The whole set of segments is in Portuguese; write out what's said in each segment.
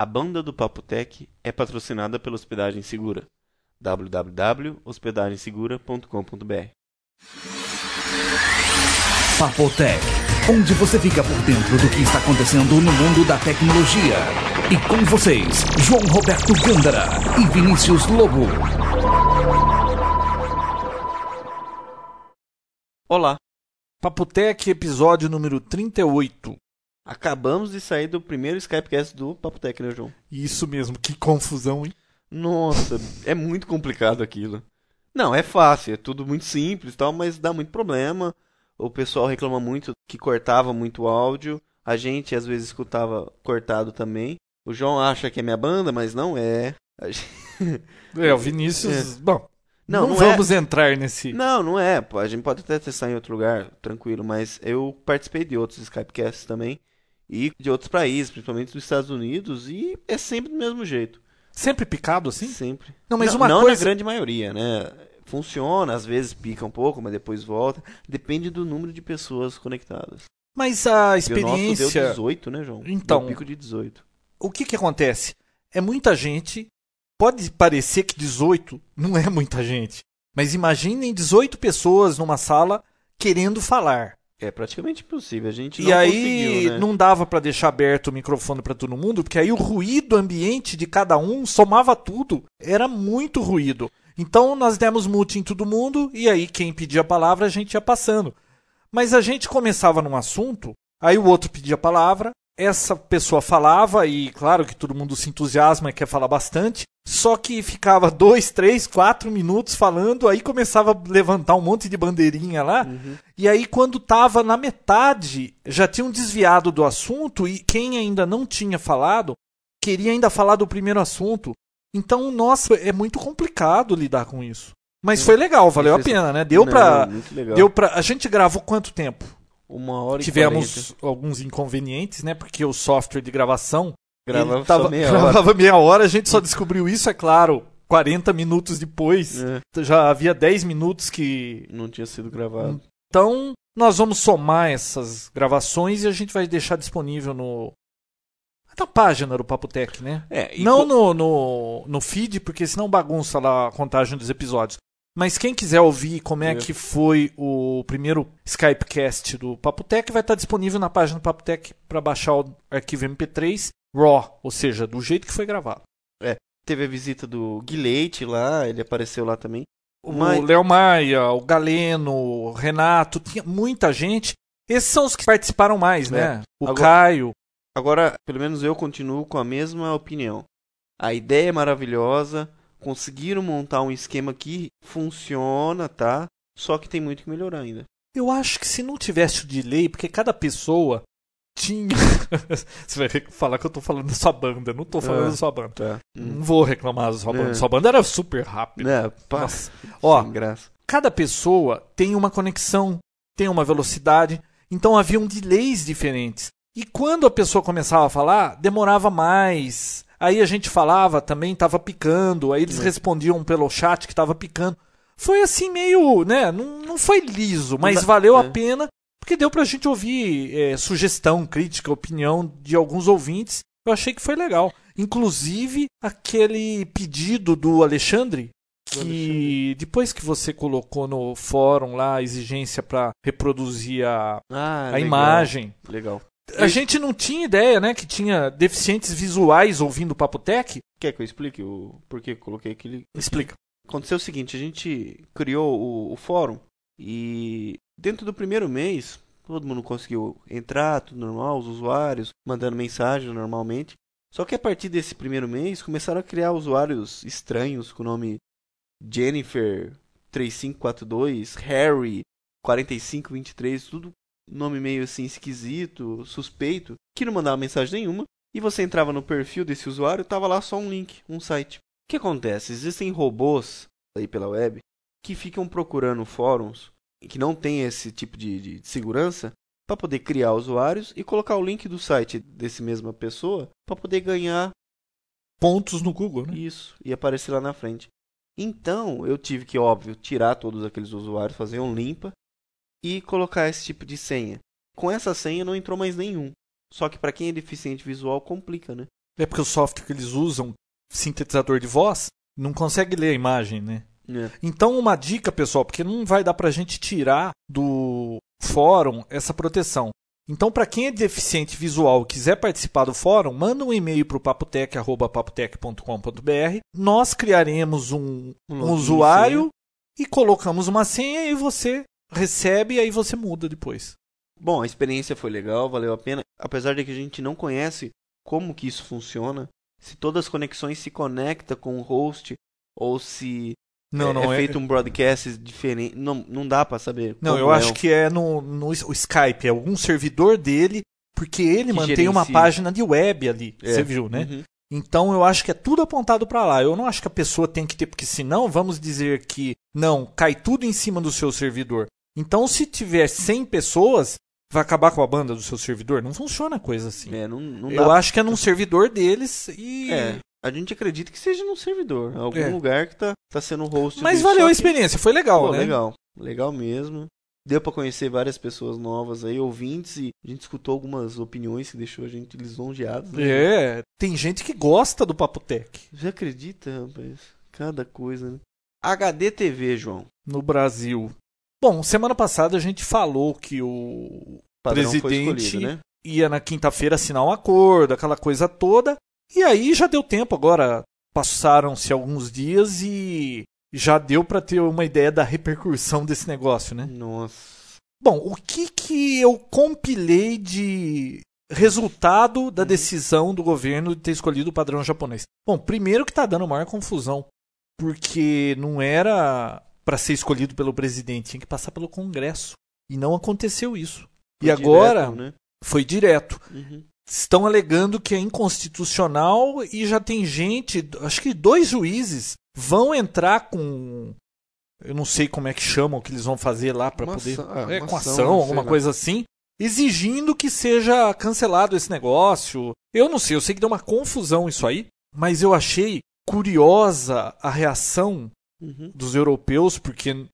A banda do Papo Tech é patrocinada pela Hospedagem Segura. www.hospedagensegura.com.br Papotec, onde você fica por dentro do que está acontecendo no mundo da tecnologia. E com vocês, João Roberto Gândara e Vinícius Lobo. Olá, Papotec, episódio número 38. Acabamos de sair do primeiro Skypecast do Papo Tech, né, João? Isso mesmo, que confusão, hein? Nossa, é muito complicado aquilo. Não, é fácil, é tudo muito simples e tal, mas dá muito problema. O pessoal reclama muito que cortava muito o áudio. A gente às vezes escutava cortado também. O João acha que é minha banda, mas não é. Gente- É, o Vinícius. Bom, Não, não, não é. vamos entrar nesse. Não, não é. A gente pode até testar em outro lugar, tranquilo, mas eu participei de outros Skypecasts também. E de outros países, principalmente dos Estados Unidos, e é sempre do mesmo jeito. Sempre picado assim? Sempre. Não, mas não, uma não coisa- na grande maioria, né? Funciona, às vezes pica um pouco, mas depois volta. Depende do número de pessoas conectadas. Mas a E o nosso deu experiência. 18, né, João? Então. Deu pico de 18. O que que acontece? É muita gente. Pode parecer que 18 não é muita gente. Mas imaginem 18 pessoas numa sala querendo falar. É praticamente impossível. A gente E não aí conseguiu, né? não dava pra deixar aberto o microfone pra todo mundo, porque aí o ruído ambiente de cada um somava tudo. Era muito ruído. Então nós demos mute em todo mundo e aí quem pedia a palavra a gente ia passando. Mas a gente começava num assunto, aí o outro pedia a palavra, essa pessoa falava e claro que todo mundo se entusiasma e quer falar bastante. Só que ficava dois, três, quatro minutos falando, aí começava a levantar um monte de bandeirinha lá. E aí, quando tava na metade, já tinham desviado do assunto e quem ainda não tinha falado queria ainda falar do primeiro assunto. Então, nossa, é muito complicado lidar com isso. Mas foi legal, valeu a pena, né? Deu Não, pra. Deu pra. A gente gravou quanto tempo? Uma hora e Tivemos alguns inconvenientes, né? Porque o software de gravação Gravava tava, meia hora. gravava meia hora, a gente só descobriu isso, é claro, 40 minutos depois. É, Já havia 10 minutos que não tinha sido gravado. Então, nós vamos somar essas gravações e a gente vai deixar disponível no na página do Papotec, né? É, Não co- no, no, no feed, porque senão bagunça lá a contagem dos episódios. Mas quem quiser ouvir como é É. que foi o primeiro Skypecast do Papotec, vai estar disponível na página do Papotec para baixar o arquivo MP3 RAW, ou seja, do jeito que foi gravado. teve a visita do Guilherme lá, ele apareceu lá também. O Mas- Léo Maia, o Galeno, o Renato, tinha muita gente. Esses são os que participaram mais, né? O Agora- Caio. Agora, pelo menos eu continuo com a mesma opinião. A ideia é maravilhosa, conseguiram montar um esquema que funciona, tá? Só que tem muito que melhorar ainda. Eu acho que se não tivesse o delay, porque cada pessoa tinha. Você vai falar que eu tô falando da sua banda. Não tô falando É. da sua banda. Tá. Não vou reclamar da sua banda. É. Sua banda era super rápida. É, pá, Nossa. Ó, graça. cada pessoa tem uma conexão, tem uma velocidade, então haviam delays diferentes. E quando a pessoa começava a falar, demorava mais. Aí a gente falava também, tava picando, aí eles É. respondiam pelo chat que tava picando. Foi assim meio, né, não, não foi liso, mas valeu a é. pena, porque deu pra gente ouvir é, sugestão, crítica, opinião de alguns ouvintes. Eu achei que foi legal. Inclusive, aquele pedido do Alexandre, que depois que você colocou no fórum lá a exigência para reproduzir a, Ah, a legal, imagem, Legal. a gente não tinha ideia, né, que tinha deficientes visuais ouvindo o Papotec. Quer que eu explique o porquê que coloquei aquele. Explica. Aconteceu o seguinte, a gente criou o, o fórum e dentro do primeiro mês todo mundo conseguiu entrar, tudo normal, os usuários mandando mensagem normalmente. Só que a partir desse primeiro mês começaram a criar usuários estranhos com o nome Jennifer 3542, Harry 4523, tudo nome meio assim esquisito, suspeito, que não mandava mensagem nenhuma. E você entrava no perfil desse usuário, tava lá só um link, um site. O que acontece? Existem robôs aí pela web que ficam procurando fóruns que não tem esse tipo de, de segurança para poder criar usuários e colocar o link do site desse mesma pessoa para poder ganhar Pontos no Google, né? isso e aparecer lá na frente. Então, eu tive que, óbvio, tirar todos aqueles usuários, fazer um limpa e colocar esse tipo de senha. Com essa senha não entrou mais nenhum. Só que para quem é deficiente visual complica, né? É porque o software que eles usam, sintetizador de voz, não consegue ler a imagem, né? É. Então, uma dica, pessoal, porque não vai dar pra gente tirar do fórum essa proteção. Então, para quem é deficiente visual e quiser participar do fórum, manda um e-mail para o papotec.papotec.com.br. Nós criaremos um, Um um usuário e colocamos uma senha e você recebe e aí você muda depois. Bom, a experiência foi legal, valeu a pena. Apesar de que a gente não conhece como que isso funciona, se todas as conexões se conectam com o host ou se Não, é, não é é. feito um broadcast diferente, não, não dá pra saber. Não, eu é acho o- que é no, no o Skype, é algum servidor dele, porque ele Que mantém uma gerencia. página de web ali. É. Você viu, né? Uhum. Então eu acho que é tudo apontado para lá. Eu não acho que a pessoa tem que ter, porque senão vamos dizer que não, cai tudo em cima do seu servidor. Então se tiver 100 pessoas, vai acabar com a banda do seu servidor. Não funciona a coisa assim. É, não, não eu dá. acho que é num servidor deles e. É, a gente acredita que seja num servidor, algum É. lugar que tá, tá sendo host. Mas valeu a experiência, foi legal, Pô, né? Legal, legal mesmo. Deu pra conhecer várias pessoas novas aí, ouvintes, e a gente escutou algumas opiniões que deixou a gente lisonjeados. né? É, tem gente que gosta do Papo Tech Você acredita, rapaz? Cada coisa, né? HD TV, João. no Brasil. Bom, semana passada a gente falou que o Padrão Presidente- né? ia na quinta-feira assinar um acordo, aquela coisa toda. E aí já deu tempo agora. Passaram-se alguns dias e já deu para ter uma ideia da repercussão desse negócio, né? Nossa. Bom, o que que eu compilei de resultado da Uhum. decisão do governo de ter escolhido o padrão japonês? Bom, primeiro que tá dando maior confusão, porque não era para ser escolhido pelo presidente, tinha que passar pelo Congresso. E não aconteceu isso. E Foi agora direto, né? foi direto Uhum. Estão alegando que é inconstitucional e já tem gente, acho que dois juízes vão entrar com eu não sei como é que chamam o que eles vão fazer lá para poder ação, é, uma com ação, ação, alguma lá. coisa assim, exigindo que seja cancelado esse negócio. Eu não sei, eu sei que deu uma confusão isso aí, mas eu achei curiosa a reação Uhum. dos europeus, porque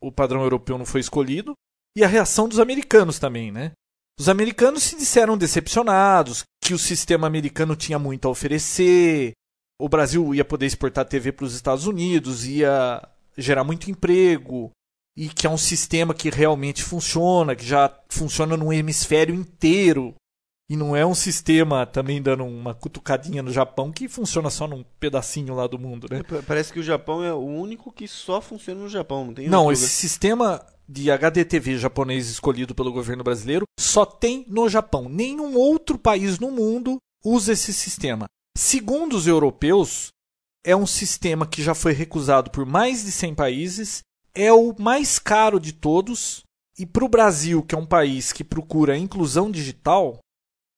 o padrão europeu não foi escolhido, e a reação dos americanos também, né? Os americanos se disseram decepcionados, que o sistema americano tinha muito a oferecer, o Brasil ia poder exportar TV para os Estados Unidos, ia gerar muito emprego, e que é um sistema que realmente funciona, que já funciona num hemisfério inteiro. E não é um sistema também dando uma cutucadinha no Japão que funciona só num pedacinho lá do mundo, né? Pa- Parece que o Japão é o único que só funciona no Japão, não tem Não, esse lugar. sistema de HDTV japonês escolhido pelo governo brasileiro só tem no Japão. Nenhum outro país no mundo usa esse sistema. Segundo os europeus, é um sistema que já foi recusado por mais de 100 países, é o mais caro de todos, e para o Brasil, que é um país que procura a inclusão digital,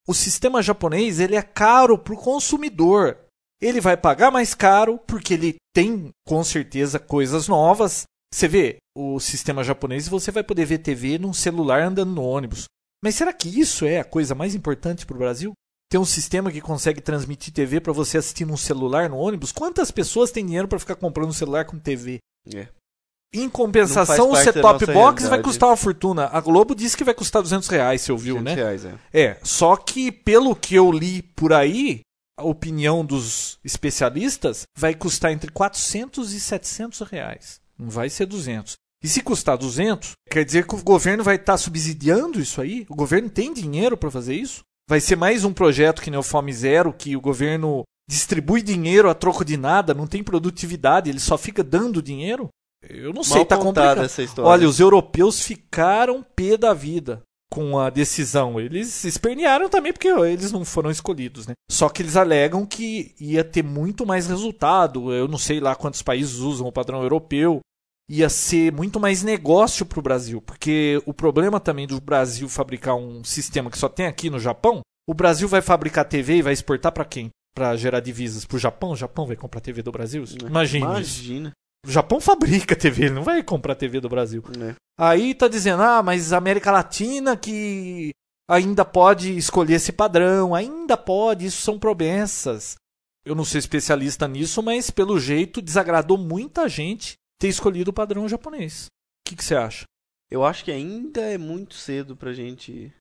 o sistema japonês ele é caro para o consumidor. Ele vai pagar mais caro porque ele tem, com certeza, coisas novas. Você vê o sistema japonês você vai poder ver TV num celular andando no ônibus. Mas será que isso é a coisa mais importante para o Brasil? Ter um sistema que consegue transmitir TV para você assistir num celular no ônibus? Quantas pessoas têm dinheiro para ficar comprando um celular com TV? É. Em compensação, o set-top box vai realidade. custar uma fortuna. A Globo disse que vai custar 200 reais, você ouviu, 200 né? reais, é. É, só que pelo que eu li por aí, a opinião dos especialistas vai custar entre 400 e 700 reais. Não vai ser 200. E se custar 200, quer dizer que o governo vai estar subsidiando isso aí? O governo tem dinheiro para fazer isso? Vai ser mais um projeto que nem o Fome Zero, que o governo distribui dinheiro a troco de nada, não tem produtividade, ele só fica dando dinheiro? Eu não sei, Mal tá contada complicado. essa história. Olha, os europeus ficaram pé da vida com a decisão. Eles espernearam também porque eles não foram escolhidos, né? Só que eles alegam que ia ter muito mais resultado. Eu não sei lá quantos países usam o padrão europeu. Ia ser muito mais negócio para o Brasil, porque o problema também do Brasil fabricar um sistema que só tem aqui no Japão, o Brasil vai fabricar TV e vai exportar para quem? Para gerar divisas para o Japão? O Japão vai comprar TV do Brasil? Imagina. isso. Imagina. O Japão fabrica TV, ele não vai comprar TV do Brasil. né? Aí tá dizendo, ah, mas a América Latina que ainda pode escolher esse padrão, ainda pode, isso são promessas. Eu não sou especialista nisso, mas pelo jeito desagradou muita gente ter escolhido o padrão japonês. O que, que você acha? Eu acho que ainda é muito cedo pra gente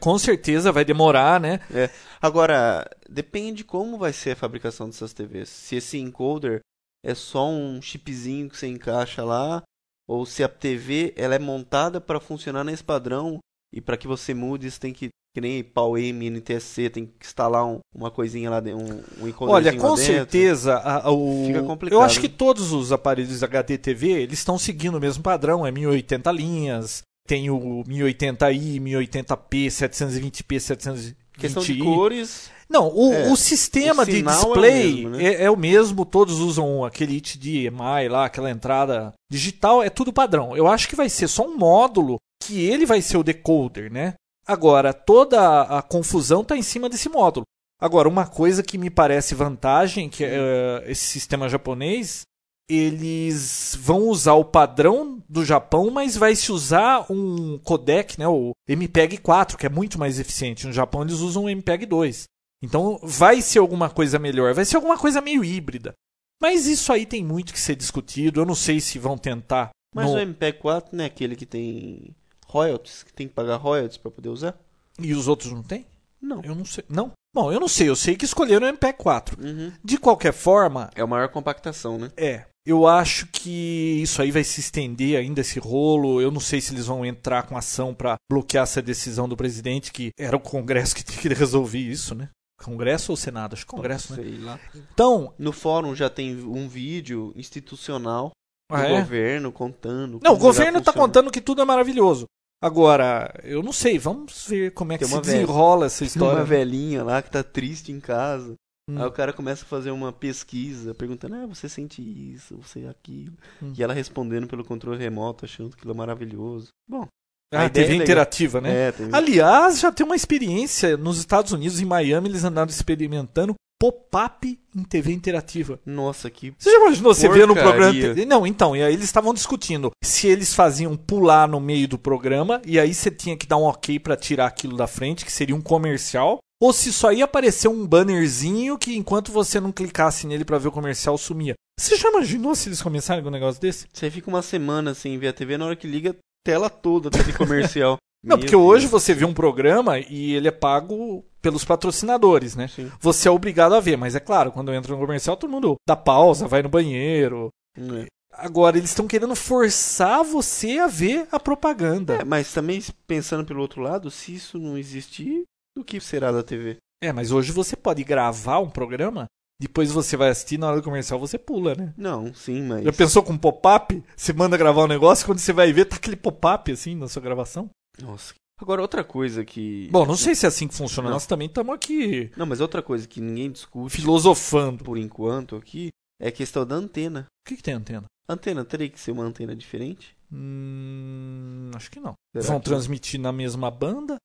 Com certeza vai demorar, né? É. Agora, depende como vai ser a fabricação dessas TVs. Se esse encoder é só um chipzinho que você encaixa lá, ou se a TV ela é montada para funcionar nesse padrão e para que você mude, você tem que que nem PAL-M, NTSC, tem que instalar um, uma coisinha lá dentro, um, um Olha, com certeza, a- a- o... Fica complicado, eu acho que né? todos os aparelhos HD TV, eles estão seguindo o mesmo padrão, é 1080 linhas, tem o 1080i, 1080p, 720p, 720i. Questão de cores, Não, o, É, o sistema o de sinal é o display mesmo, né? é, é o mesmo, todos usam aquele HDMI lá, aquela entrada digital, é tudo padrão. Eu acho que vai ser só um módulo que ele vai ser o decoder, né? Agora, toda a confusão está em cima desse módulo. Agora, uma coisa que me parece vantagem, que é esse sistema japonês, eles vão usar o padrão do Japão, mas vai se usar um codec, né, o MPEG 4, que é muito mais eficiente. No Japão eles usam o MPEG 2. Então vai ser alguma coisa melhor, vai ser alguma coisa meio híbrida. Mas isso aí tem muito que ser discutido. Eu não sei se vão tentar. mas no- o MPEG-4 não é aquele que tem royalties, que tem que pagar royalties para poder usar? E os outros não tem? Não. Eu não sei. Não? Bom, eu não sei. Eu sei que escolheram o MPEG 4. Uhum. De qualquer forma, É a maior compactação, né? É. Eu acho que isso aí vai se estender ainda esse rolo. Eu não sei se eles vão entrar com ação para bloquear essa decisão do presidente, que era o Congresso que tinha que resolver isso, né? Congresso ou Senado? Acho que Congresso, né? Sei lá. Então. No fórum já tem um vídeo institucional do Ah, é? governo contando. Não, o governo tá funciona. contando que tudo é maravilhoso. Agora, eu não sei, vamos ver como é que Tem se velha- desenrola essa Tem história. uma velhinha lá que tá triste em casa. Hum. Aí o cara começa a fazer uma pesquisa, perguntando: Ah, você sente isso, você aquilo. Hum. E ela respondendo pelo controle remoto, achando aquilo maravilhoso. Bom, Ah, a TV é interativa, né? é, tem... Aliás, já tem uma experiência nos Estados Unidos, em Miami, eles andaram experimentando pop-up em TV interativa. Nossa, que. Você já imaginou você ver no programa? Não, então, e aí eles estavam discutindo se eles faziam pular no meio do programa e aí você tinha que dar um ok pra tirar aquilo da frente, que seria um comercial, ou se só ia aparecer um bannerzinho que enquanto você não clicasse nele pra ver o comercial sumia. Você já imaginou se eles começarem com um negócio desse? Você fica uma semana sem ver a TV, na hora que liga, tela toda, de comercial. Não, Meu porque hoje Deus. você vê um programa e ele é pago pelos patrocinadores, né? Sim. Você é obrigado a ver, mas é claro, quando entra no comercial, todo mundo dá pausa, vai no banheiro, É. Agora, eles estão querendo forçar você a ver a propaganda. É, mas também pensando pelo outro lado, se isso não existir, o que será da TV? É, mas hoje você pode gravar um programa, depois você vai assistir, na hora do comercial você pula, né? Não, sim, mas. Já pensou com pop-up? Você manda gravar um negócio, quando você vai ver, tá aquele pop-up assim na sua gravação? Nossa. Agora, outra coisa que. Bom, não sei se é assim que funciona, Não. nós também estamos aqui Não, mas outra coisa que ninguém discute filosofando. por enquanto aqui é a questão da antena. O que, que tem antena? Antena teria que ser uma antena diferente? Hum, acho que não. Será Vão que- transmitir na mesma banda,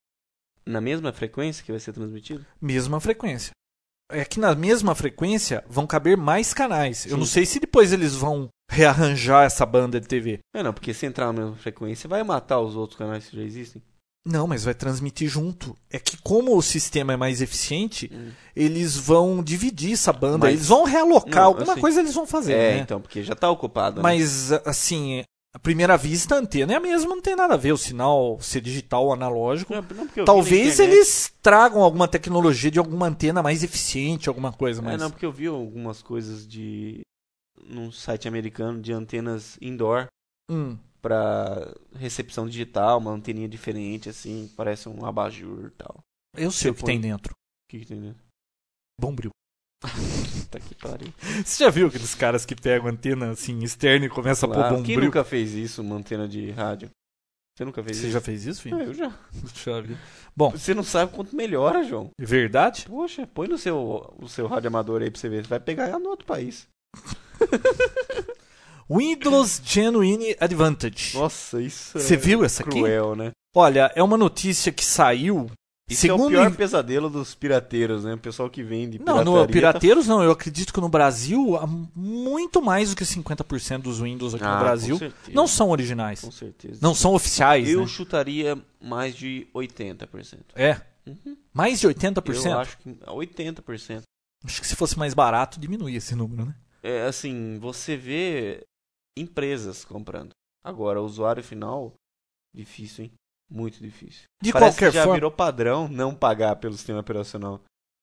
Na mesma frequência que vai ser transmitido? mesma frequência. É que na mesma frequência vão caber mais canais. Eu Sim. não sei se depois eles vão rearranjar essa banda de TV. É, não, porque se entrar na mesma frequência, vai matar os outros canais que já existem. Não, mas vai transmitir junto. É que como o sistema é mais eficiente, Hum. eles vão dividir essa banda. Mas- Eles vão realocar, Não, alguma assim- coisa eles vão fazer, é, né? então, porque já tá ocupado. né? Mas, assim, à primeira vista, a antena é a mesma, não tem nada a ver. O sinal ser digital ou analógico. Não, não, Talvez eles tragam alguma tecnologia de alguma antena mais eficiente, alguma coisa, É, mas... não, porque eu vi algumas coisas de. num site americano de antenas indoor Hum, pra recepção digital, uma anteninha diferente, assim, parece um abajur e tal. eu sei o que Você põe- tem dentro. O que, que tem dentro? Bombril. Tá que pariu. Você já viu aqueles caras que pegam antena, assim, externa e começam a pôr Claro, Quem bombril? nunca fez isso, uma antena de rádio? Você nunca fez Você isso? já fez isso, filho? Ah, eu já. Eu ver. Bom, Você não sabe quanto melhora, João. é verdade? Poxa, põe no seu, o seu rádio amador aí pra você ver. Você vai pegar no outro país. Windows Genuine Advantage. Nossa, isso Você é viu essa aqui? cruel, né? Olha, é uma notícia que saiu. Isso é o segundo pior pesadelo dos pirateiros, né? O pessoal que vende Não, no Pirateiros não. Eu acredito que no Brasil, há muito mais do que 50% dos Windows aqui Ah, no Brasil não são originais. Com certeza. Não são oficiais, Eu né? chutaria mais de 80%. É. Uhum. Mais de 80%? Eu acho que 80%. Acho que se fosse mais barato, diminuía esse número, né? É assim, você vê empresas comprando. Agora, o usuário final, difícil, hein? Muito difícil. De Parece qualquer que já forma, virou padrão não pagar pelo sistema operacional.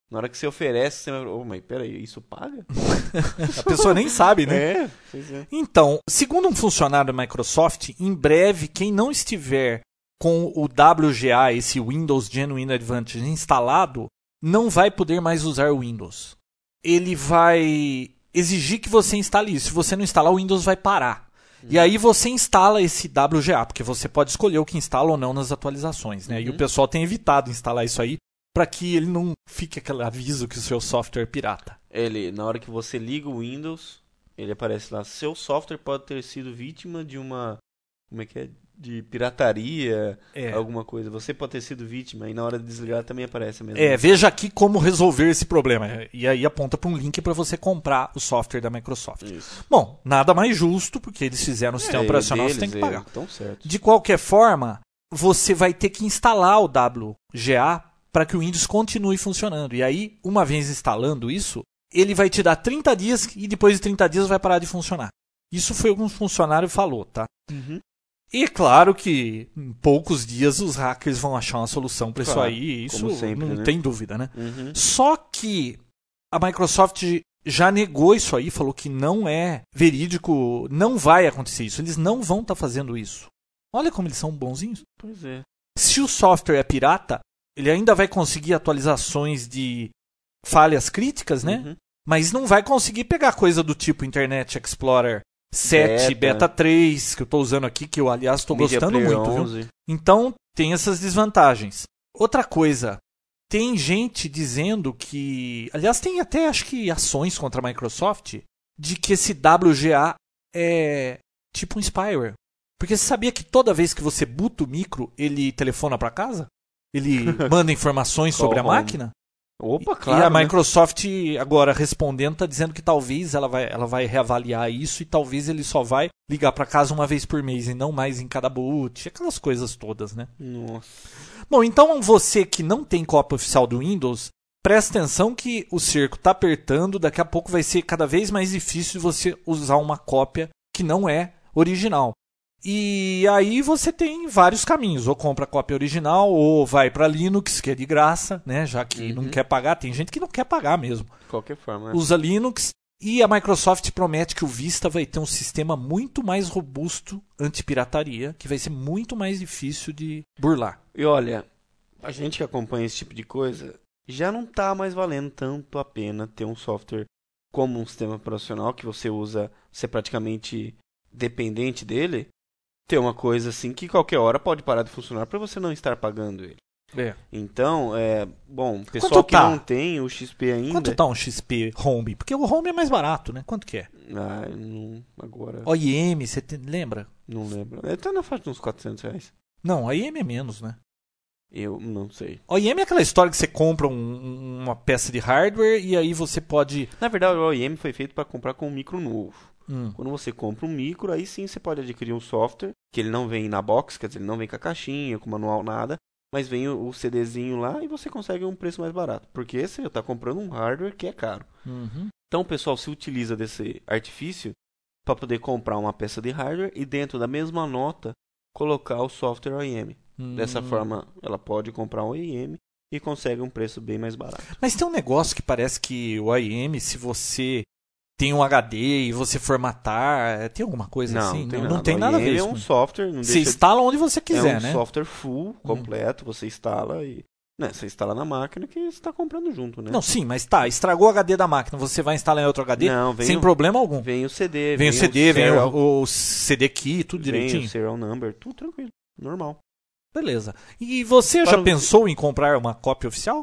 Na hora que você oferece, você vai... Oh, mas peraí, isso paga? a pessoa nem sabe, né? É, é. Então, segundo um funcionário da Microsoft, em breve, quem não estiver com o WGA, esse Windows Genuine Advantage instalado, não vai poder mais usar o Windows. Ele vai exigir que você instale isso. Se você não instalar, o Windows vai parar. E aí você instala esse WGA, porque você pode escolher o que instala ou não nas atualizações, né? E o Uhum. pessoal tem evitado instalar isso aí para que ele não fique aquele aviso que o seu software é pirata. Ele, na hora que você liga o Windows, ele aparece lá. Seu software pode ter sido vítima de uma. Como é que é? De pirataria, É. alguma coisa. Você pode ter sido vítima e na hora de desligar também aparece a mesma. É, veja aqui como resolver esse problema. E aí aponta para um link para você comprar o software da Microsoft. Isso. Bom, nada mais justo, porque eles fizeram o sistema É, operacional, deles, você tem que é, pagar. De qualquer forma, você vai ter que instalar o WGA para que o Windows continue funcionando. E aí, uma vez instalando isso, ele vai te dar 30 dias e depois de 30 dias vai parar de funcionar. Isso foi o que um funcionário falou, tá? Uhum. E é claro que em poucos dias os hackers vão achar uma solução para isso aí, isso sempre, não né? tem dúvida, né? Uhum. Só que a Microsoft já negou isso aí, falou que não é verídico, não vai acontecer isso, eles não vão estar fazendo isso. Olha como eles são bonzinhos. Pois é. Se o software é pirata, ele ainda vai conseguir atualizações de falhas críticas, né? Uhum. Mas não vai conseguir pegar coisa do tipo Internet Explorer 7, Beta, Beta. 3, que eu estou usando aqui, que eu, aliás, estou gostando Player muito, viu? 11. Então, tem essas desvantagens. Outra coisa, tem gente dizendo que. Aliás, tem até acho que ações contra a Microsoft de que esse WGA é tipo um spyware. Porque você sabia que toda vez que você buta o micro, ele telefona para casa? Ele manda informações sobre a máquina? Opa, claro. e a né? Microsoft, agora respondendo, está dizendo que talvez ela vai, ela vai reavaliar isso e talvez ele só vai ligar para casa uma vez por mês e não mais em cada boot, aquelas coisas todas, né? Nossa. Bom, então você que não tem cópia oficial do Windows, presta atenção que o cerco está apertando, daqui a pouco vai ser cada vez mais difícil você usar uma cópia que não é original. E aí você tem vários caminhos, ou compra a cópia original, ou vai para Linux, que é de graça, né, já que não Uhum. quer pagar, tem gente que não quer pagar mesmo. De qualquer forma. né? Usa Linux e a Microsoft promete que o Vista vai ter um sistema muito mais robusto anti-pirataria, que vai ser muito mais difícil de burlar. E olha, a gente que acompanha esse tipo de coisa, já não tá mais valendo tanto a pena ter um software como um sistema operacional que você usa, você é praticamente dependente dele, ter uma coisa assim que qualquer hora pode parar de funcionar para você não estar pagando ele. É. Então, é, bom, pessoal Quanto que tá? não tem o XP ainda, Quanto tá um XP Home? Porque o Home é mais barato, né? Quanto que é? ah, não, agora OIM, você te- lembra? não lembro. Ele tá na faixa de uns 400 reais. Não, OIM é menos, né? Eu não sei. OIM é aquela história que você compra um- uma peça de hardware e aí você pode. Na verdade, o OEM foi feito para comprar com um micro novo. Hum, Quando você compra um micro, aí sim você pode adquirir um software, que ele não vem na box, quer dizer, ele não vem com a caixinha, com o manual, nada, mas vem o, o CDzinho lá e você consegue um preço mais barato. Porque você está comprando um hardware que é caro. uhum. Então o pessoal se utiliza desse artifício para poder comprar uma peça de hardware e dentro da mesma nota colocar o software OEM. Dessa Hum. forma, ela pode comprar um OEM e consegue um preço bem mais barato. Mas tem um negócio que parece que o OIM, se você tem um HD e você formatar, é, tem alguma coisa assim? tem não, nada. não tem nada a ver é um com- software, não Você instala onde você é quiser, um né? software full, completo, você instala e. Né, você instala na máquina que você está comprando junto, né? Não, sim, mas tá, estragou o HD da máquina, você vai instalar em outro HD Não, vem sem o- problema algum. Vem o CD, Vem o CD, vem serial, o, o CD key, tudo vem direitinho. o serial number, tudo tranquilo, normal. Beleza. E você Para já o- pensou em comprar uma cópia oficial?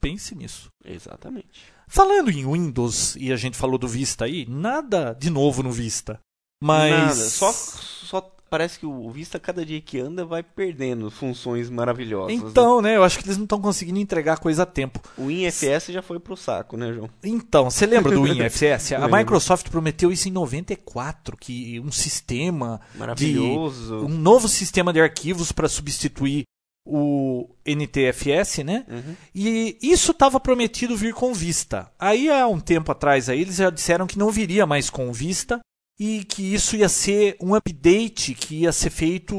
Pense nisso. Exatamente. Falando em Windows, e a gente falou do Vista aí, nada de novo no Vista. Mas. Nada, só, só parece que o Vista, cada dia que anda, vai perdendo funções maravilhosas. né? Então, né? Eu acho que eles não estão conseguindo entregar coisa a tempo. O WinFS já foi pro saco, né, João? Então, você lembra do WinFS? a. Microsoft prometeu isso em 94, que um sistema, Maravilhoso. um novo sistema de arquivos para substituir o NTFS, né? Uhum. E isso estava prometido vir com Vista. Aí há um tempo atrás aí, eles já disseram que não viria mais com Vista e que isso ia ser um update que ia ser feito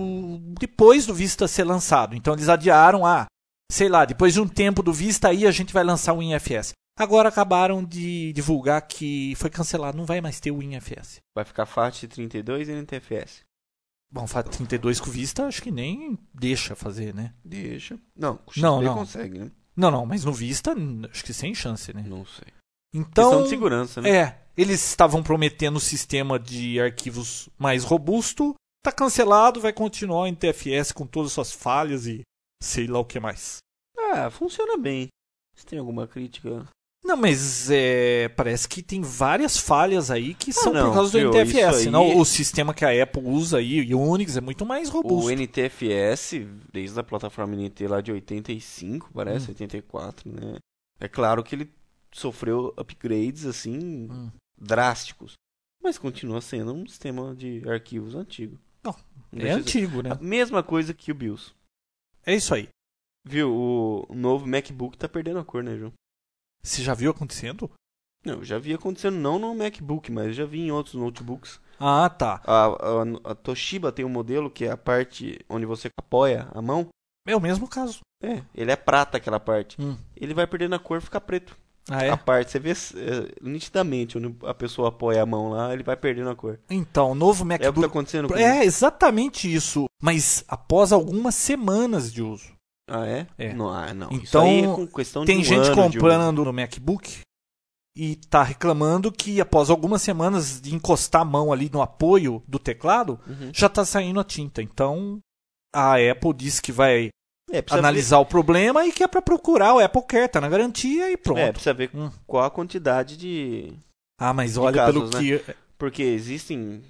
depois do Vista ser lançado. Então eles adiaram, ah, sei lá, depois de um tempo do Vista aí a gente vai lançar o WinFS. Agora acabaram de divulgar que foi cancelado, não vai mais ter o WinFS. Vai ficar FAT 32 e NTFS. Bom, FAT 32 com Vista acho que nem deixa fazer, né? Deixa. Não, XP Não, não. consegue, né? Não, não, mas no Vista acho que sem chance, né? Não sei. Então, Questão de segurança, né? É, eles estavam prometendo um sistema de arquivos mais robusto. Tá cancelado, vai continuar em TFS com todas as suas falhas e sei lá o que mais. Ah, funciona bem. Você tem alguma crítica? Não, mas é, parece que tem várias falhas aí que são não, por causa do NTFS. aí- Não, o sistema que a Apple usa aí, e o Unix, é muito mais robusto. O NTFS, desde a plataforma NT lá de 85, parece, Hum. 84, né? É claro que ele sofreu upgrades, assim, Hum. drásticos. Mas continua sendo um sistema de arquivos antigo. Não, É antigo, né? A mesma coisa que o BIOS. É isso aí. Viu, o novo MacBook tá perdendo a cor, né, João? Você já viu acontecendo? Não, eu já vi acontecendo não no MacBook, mas eu já vi em outros notebooks. Ah, tá. A, a- a Toshiba tem um modelo que é a parte onde você apoia a mão. É o mesmo caso. É, ele é prata aquela parte. Hum. Ele vai perdendo a cor e fica preto. Ah, é? A parte, você vê é, nitidamente onde a pessoa apoia a mão lá, ele vai perdendo a cor. Então, o novo É o que tá MacBook. acontecendo com É exatamente isso. Mas após algumas semanas de uso. Ah, é? É. Não, ah, não. Então, é Tem um gente ano comprando no MacBook e tá reclamando que após algumas semanas de encostar a mão ali no apoio do teclado, Uhum. já tá saindo a tinta. Então, a Apple disse que vai É, analisar o problema e que é pra procurar o Apple Care, tá na garantia e pronto. ver, é, precisa ver Hum. qual a quantidade de... Ah, mas de olha casos, pelo né? que Porque existem...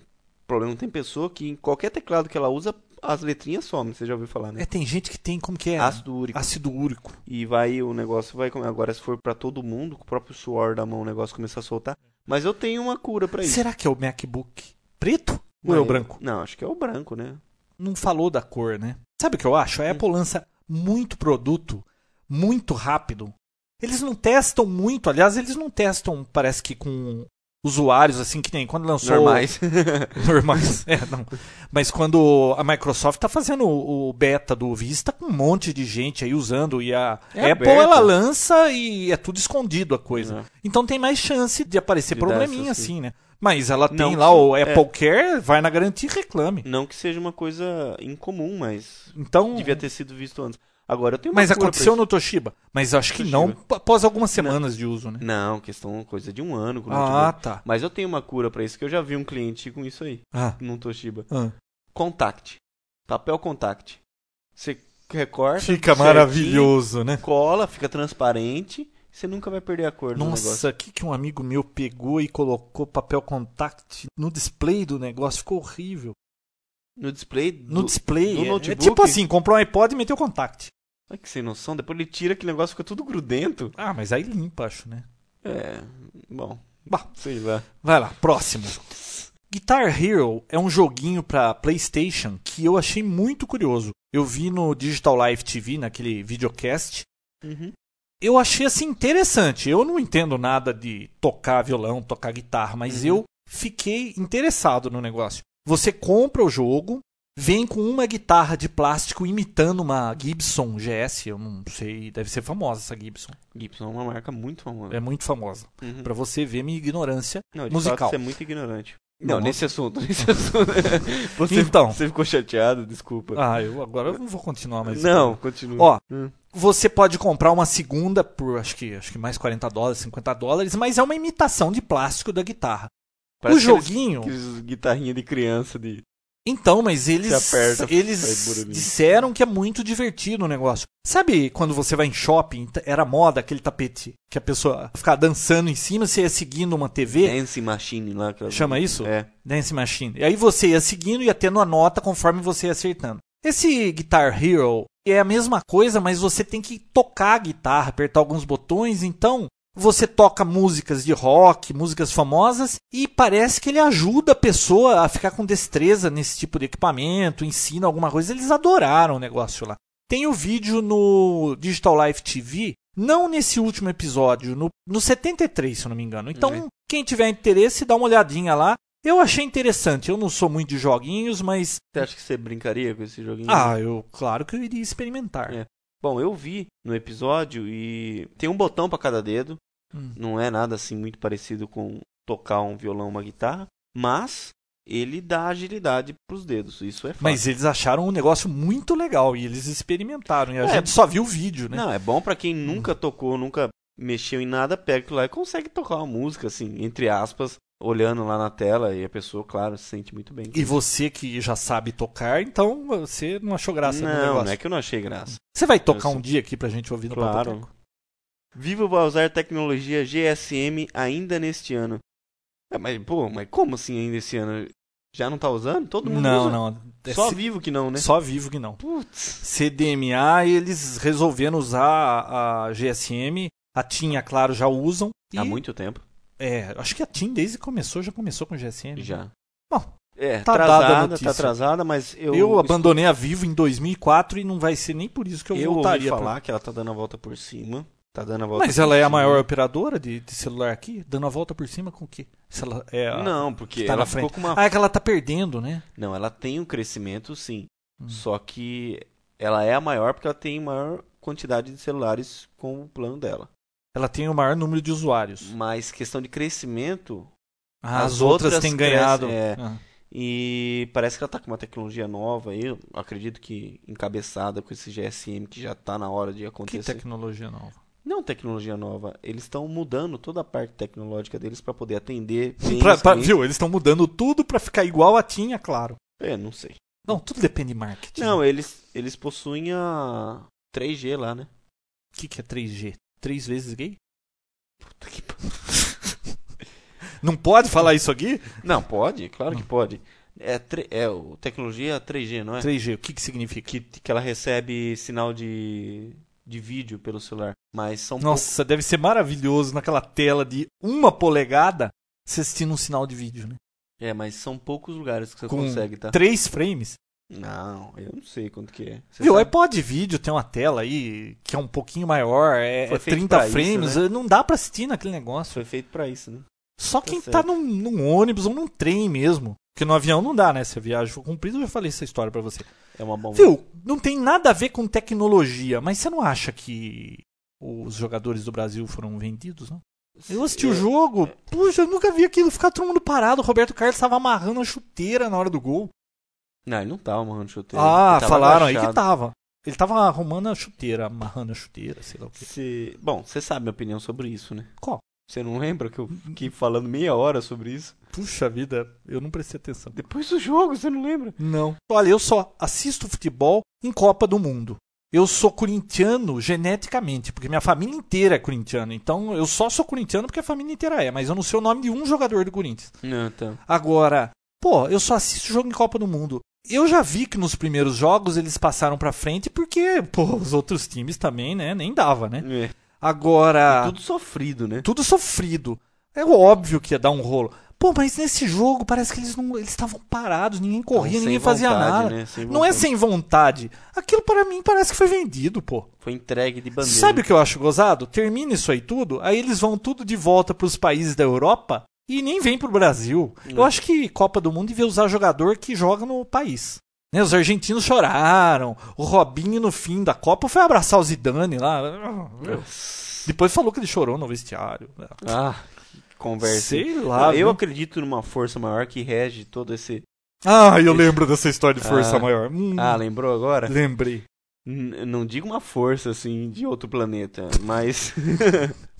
Problema, tem pessoa que em qualquer teclado que ela usa, as letrinhas somem, você já ouviu falar, né? é, tem gente que tem como que é? Ácido úrico. Ácido úrico. E vai, o negócio vai... Agora, se for pra todo mundo, com o próprio suor da mão, o negócio começar a soltar. Mas eu tenho uma cura pra isso. Será que é o MacBook preto ou é o branco? Não, acho que é o branco, né? não falou da cor, né? Sabe o que eu acho? Hum. A Apple lança muito produto muito rápido. Eles não testam muito, aliás, eles não testam, parece que com usuários assim que nem quando lançou Normais. normais. É, não. Mas quando a Microsoft tá fazendo o o beta do Vista com um monte de gente aí usando e a É Apple ela lança e é tudo escondido a coisa. É. Então tem mais chance de aparecer De probleminha assim, né? Mas ela tem Não, lá o é. Apple Care, vai na garantia e reclame. Não que seja uma coisa incomum, mas Então, devia ter sido visto antes. Agora eu tenho uma Mas aconteceu no Toshiba. Mas eu acho que Toshiba. não após algumas semanas de uso, né? Não, questão coisa de um ano Ah, tá. Mas eu tenho uma cura pra isso, que eu já vi um cliente com isso aí, Ah, num Toshiba. ah. Contact. Papel contact. Você recorta. Fica certinho, maravilhoso, né? Cola, fica transparente. Você nunca vai perder a cor do negócio. Nossa, o que, que um amigo meu pegou e colocou papel contact no display do negócio? Ficou horrível. No display do... No display. do é- é, notebook? tipo assim, comprou um iPod e meteu contact. Ai, que sem noção. Depois ele tira aquele negócio, fica tudo grudento. Ah, mas aí limpa, acho, né? É... Bom, Bah, sei lá. vai lá, próximo. Guitar Hero é um joguinho pra PlayStation que eu achei muito curioso. Eu vi no Digital Live TV, naquele videocast, Uhum. eu achei assim interessante. Eu não entendo nada de tocar violão, tocar guitarra, mas Uhum. eu fiquei interessado no negócio. Você compra o jogo, vem com uma guitarra de plástico imitando uma Gibson GS, eu não sei, deve ser famosa essa Gibson. Gibson é uma marca muito famosa. É muito famosa. Uhum. Pra você ver minha ignorância. Não, de musical. fato, você é muito ignorante. Não, Não, nesse assunto, nesse assunto. Você, Então. você ficou chateado, desculpa. Ah, eu agora eu não vou continuar mais. não, continua. Ó, Hum. você pode comprar uma segunda por acho que, acho que mais 40 dólares, 50 dólares, mas é uma imitação de plástico da guitarra. Parece o joguinho. Aqueles, aqueles guitarrinha de criança de. Então, mas eles eles disseram que é muito divertido o negócio. Sabe quando você vai em shopping, era moda aquele tapete que a pessoa ficava dançando em cima, você ia seguindo uma TV, Dance Machine lá. aquela- Chama isso? É. Dance Machine. E aí você ia seguindo e ia tendo a nota conforme você ia acertando. Esse Guitar Hero é a mesma coisa, mas você tem que tocar a guitarra, apertar alguns botões, então você toca músicas de rock, músicas famosas, e parece que ele ajuda a pessoa a ficar com destreza nesse tipo de equipamento, ensina alguma coisa. Eles adoraram o negócio lá. Tem o vídeo no Digital Life TV, não nesse último episódio, no, no 73, se eu não me engano. Então, Uhum. quem tiver interesse, dá uma olhadinha lá. Eu achei interessante. Eu não sou muito de joguinhos, mas. Você acha que você brincaria com esse joguinho? Ah, eu. Claro que eu iria experimentar. É. Bom, eu vi no episódio e tem um botão para cada dedo. Hum. Não é nada assim muito parecido com tocar um violão, uma guitarra, mas ele dá agilidade pros dedos. Isso é fácil. Mas eles acharam um negócio muito legal e eles experimentaram. E a É. gente só viu o vídeo, né? Não, é bom pra quem nunca tocou, nunca mexeu em nada, pega aquilo lá e consegue tocar uma música assim, entre aspas, olhando lá na tela e a pessoa, claro, se sente muito bem. E você que já sabe tocar, então você não achou graça no não, negócio. não é que eu não achei graça. Você vai tocar Eu um dia aqui pra gente ouvir no Claro. Papoteco? Vivo vai usar tecnologia GSM ainda neste ano. É, mas, pô, mas como assim ainda esse ano? Já não tá usando? Todo mundo Não, usa. não. É Só C- vivo que não, né? Só vivo que não. Putz. CDMA, eles resolveram usar a, a GSM. A TIM, claro, já usam. E, Há muito tempo. É, acho que a TIM, desde que começou, já começou com GSM. né? Já. Bom, É, tá atrasada, tá atrasada, mas eu. Eu, abandonei a Vivo em 2004 e não vai ser nem por isso que eu, Eu voltaria. pra- falar que ela tá dando a volta por cima. Tá dando a volta Mas ela é a maior operadora de, de celular aqui, dando a volta por cima com o quê? Se ela é a- Não, porque que tá ela ficou com uma. Ah, é que ela tá perdendo, né? Não, ela tem um crescimento, sim. Hum. Só que ela é a maior porque ela tem maior quantidade de celulares com o plano dela. Ela tem o maior número de usuários. Mas questão de crescimento, Ah, As as, outras outras têm crescem, ganhado. é. Ah. E parece que ela tá com uma tecnologia nova aí. Eu acredito que encabeçada com esse GSM que já tá na hora de Que acontecer. tecnologia nova. Não tecnologia nova, eles estão mudando toda a parte tecnológica deles para poder atender Pra- pra- viu? Eles estão mudando tudo pra ficar igual a é claro. É, não sei. Não, tudo depende de marketing. Não, eles eles possuem a 3G lá, né? O que, que é 3G? Três vezes gay? Puta que Não pode falar isso aqui? Não, pode, claro que pode. É, tre- é o tecnologia 3G, não é? 3G, o que, que significa? Que, que ela recebe sinal de, de vídeo pelo celular. Mas são Nossa, deve ser maravilhoso naquela tela de uma polegada você assistindo um sinal de vídeo, né? É, mas são poucos lugares que você Com consegue, tá? Três frames. Não, eu não sei quanto que é. Você Viu? sabe? iPod vídeo tem uma tela aí que é um pouquinho maior, é, é feito 30 pra isso, frames, né? não dá pra assistir naquele negócio. Foi feito pra isso, né? Só Tá quem certo. tá num, num ônibus ou num trem mesmo. Porque no avião não dá, né? Se a viagem for comprida, eu já falei essa história pra você. É uma bomba. Viu? Não tem nada a ver com tecnologia, mas você não acha que os jogadores do Brasil foram vendidos, não? Eu assisti o É, jogo, puxa, eu nunca vi aquilo ficar todo mundo parado. O Roberto Carlos estava amarrando a chuteira na hora do gol. Não, ele não tava amarrando chuteira. Ah, falaram aí que agachado. tava. Ele tava arrumando a chuteira, amarrando a chuteira, sei lá o quê. Se- Bom, você sabe minha opinião sobre isso, né? Qual? Você não lembra que eu fiquei falando meia hora sobre isso? Puxa vida, eu não prestei atenção. Depois do jogo, você não lembra? Não. Olha, eu só assisto futebol em Copa do Mundo. Eu sou corintiano geneticamente, porque minha família inteira é corintiana. Então eu só sou corintiano porque a família inteira é, mas eu não sei o nome de um jogador do Corinthians. Não, tá. Agora, pô, eu só assisto jogo em Copa do Mundo. Eu já vi que nos primeiros jogos eles passaram pra frente porque, pô, os outros times também, né, nem dava, né? É. Agora, Tudo sofrido, né? tudo sofrido. É óbvio que ia dar um rolo. Pô, mas nesse jogo parece que eles não eles estavam parados, ninguém corria, ninguém fazia vontade, nada. né? Não é sem vontade. Aquilo para mim parece que foi vendido, pô. Foi entregue de bandeira. Sabe o que eu acho gozado? Termina isso aí tudo, aí eles vão tudo de volta pros países da Europa e nem vem pro Brasil. Hum. Eu acho que Copa do Mundo devia usar jogador que joga no país. Né, os argentinos choraram. O Robinho no fim da Copa foi abraçar o Zidane lá. Depois falou que ele chorou no vestiário. Ah, conversa. Sei lá. Não, eu viu? acredito numa força maior que rege todo esse. Ah, eu lembro dessa história de força Ah. maior. Hum, Ah, lembrou agora? lembrei. N- não digo uma força assim de outro planeta, mas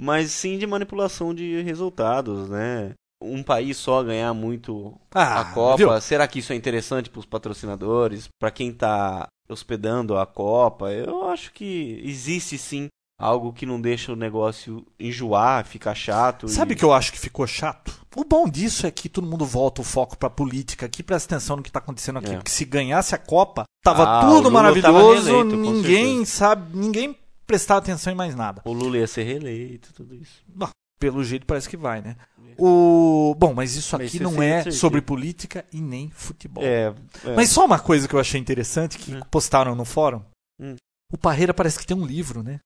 mas sim de manipulação de resultados, né? Um país só ganhar muito Ah, a Copa, viu? será que isso é interessante para os patrocinadores, para quem tá hospedando a Copa? Eu acho que existe sim algo que não deixa o negócio enjoar, ficar chato. Sabe o e... que eu acho que ficou chato? O bom disso é que todo mundo volta o foco pra política aqui, presta atenção no que tá acontecendo aqui. É. Porque se ganhasse a Copa, tava Ah, tudo Lula tava maravilhoso, reeleito, ninguém sabe, ninguém prestava atenção em mais nada. o Lula ia ser reeleito, tudo isso. Pelo jeito parece que vai, né? O Bom, mas isso Mas aqui você não é sobre política e nem futebol. É, é. Mas só uma coisa que eu achei interessante que Hum. postaram no fórum. Hum. O Parreira parece que tem um livro, né?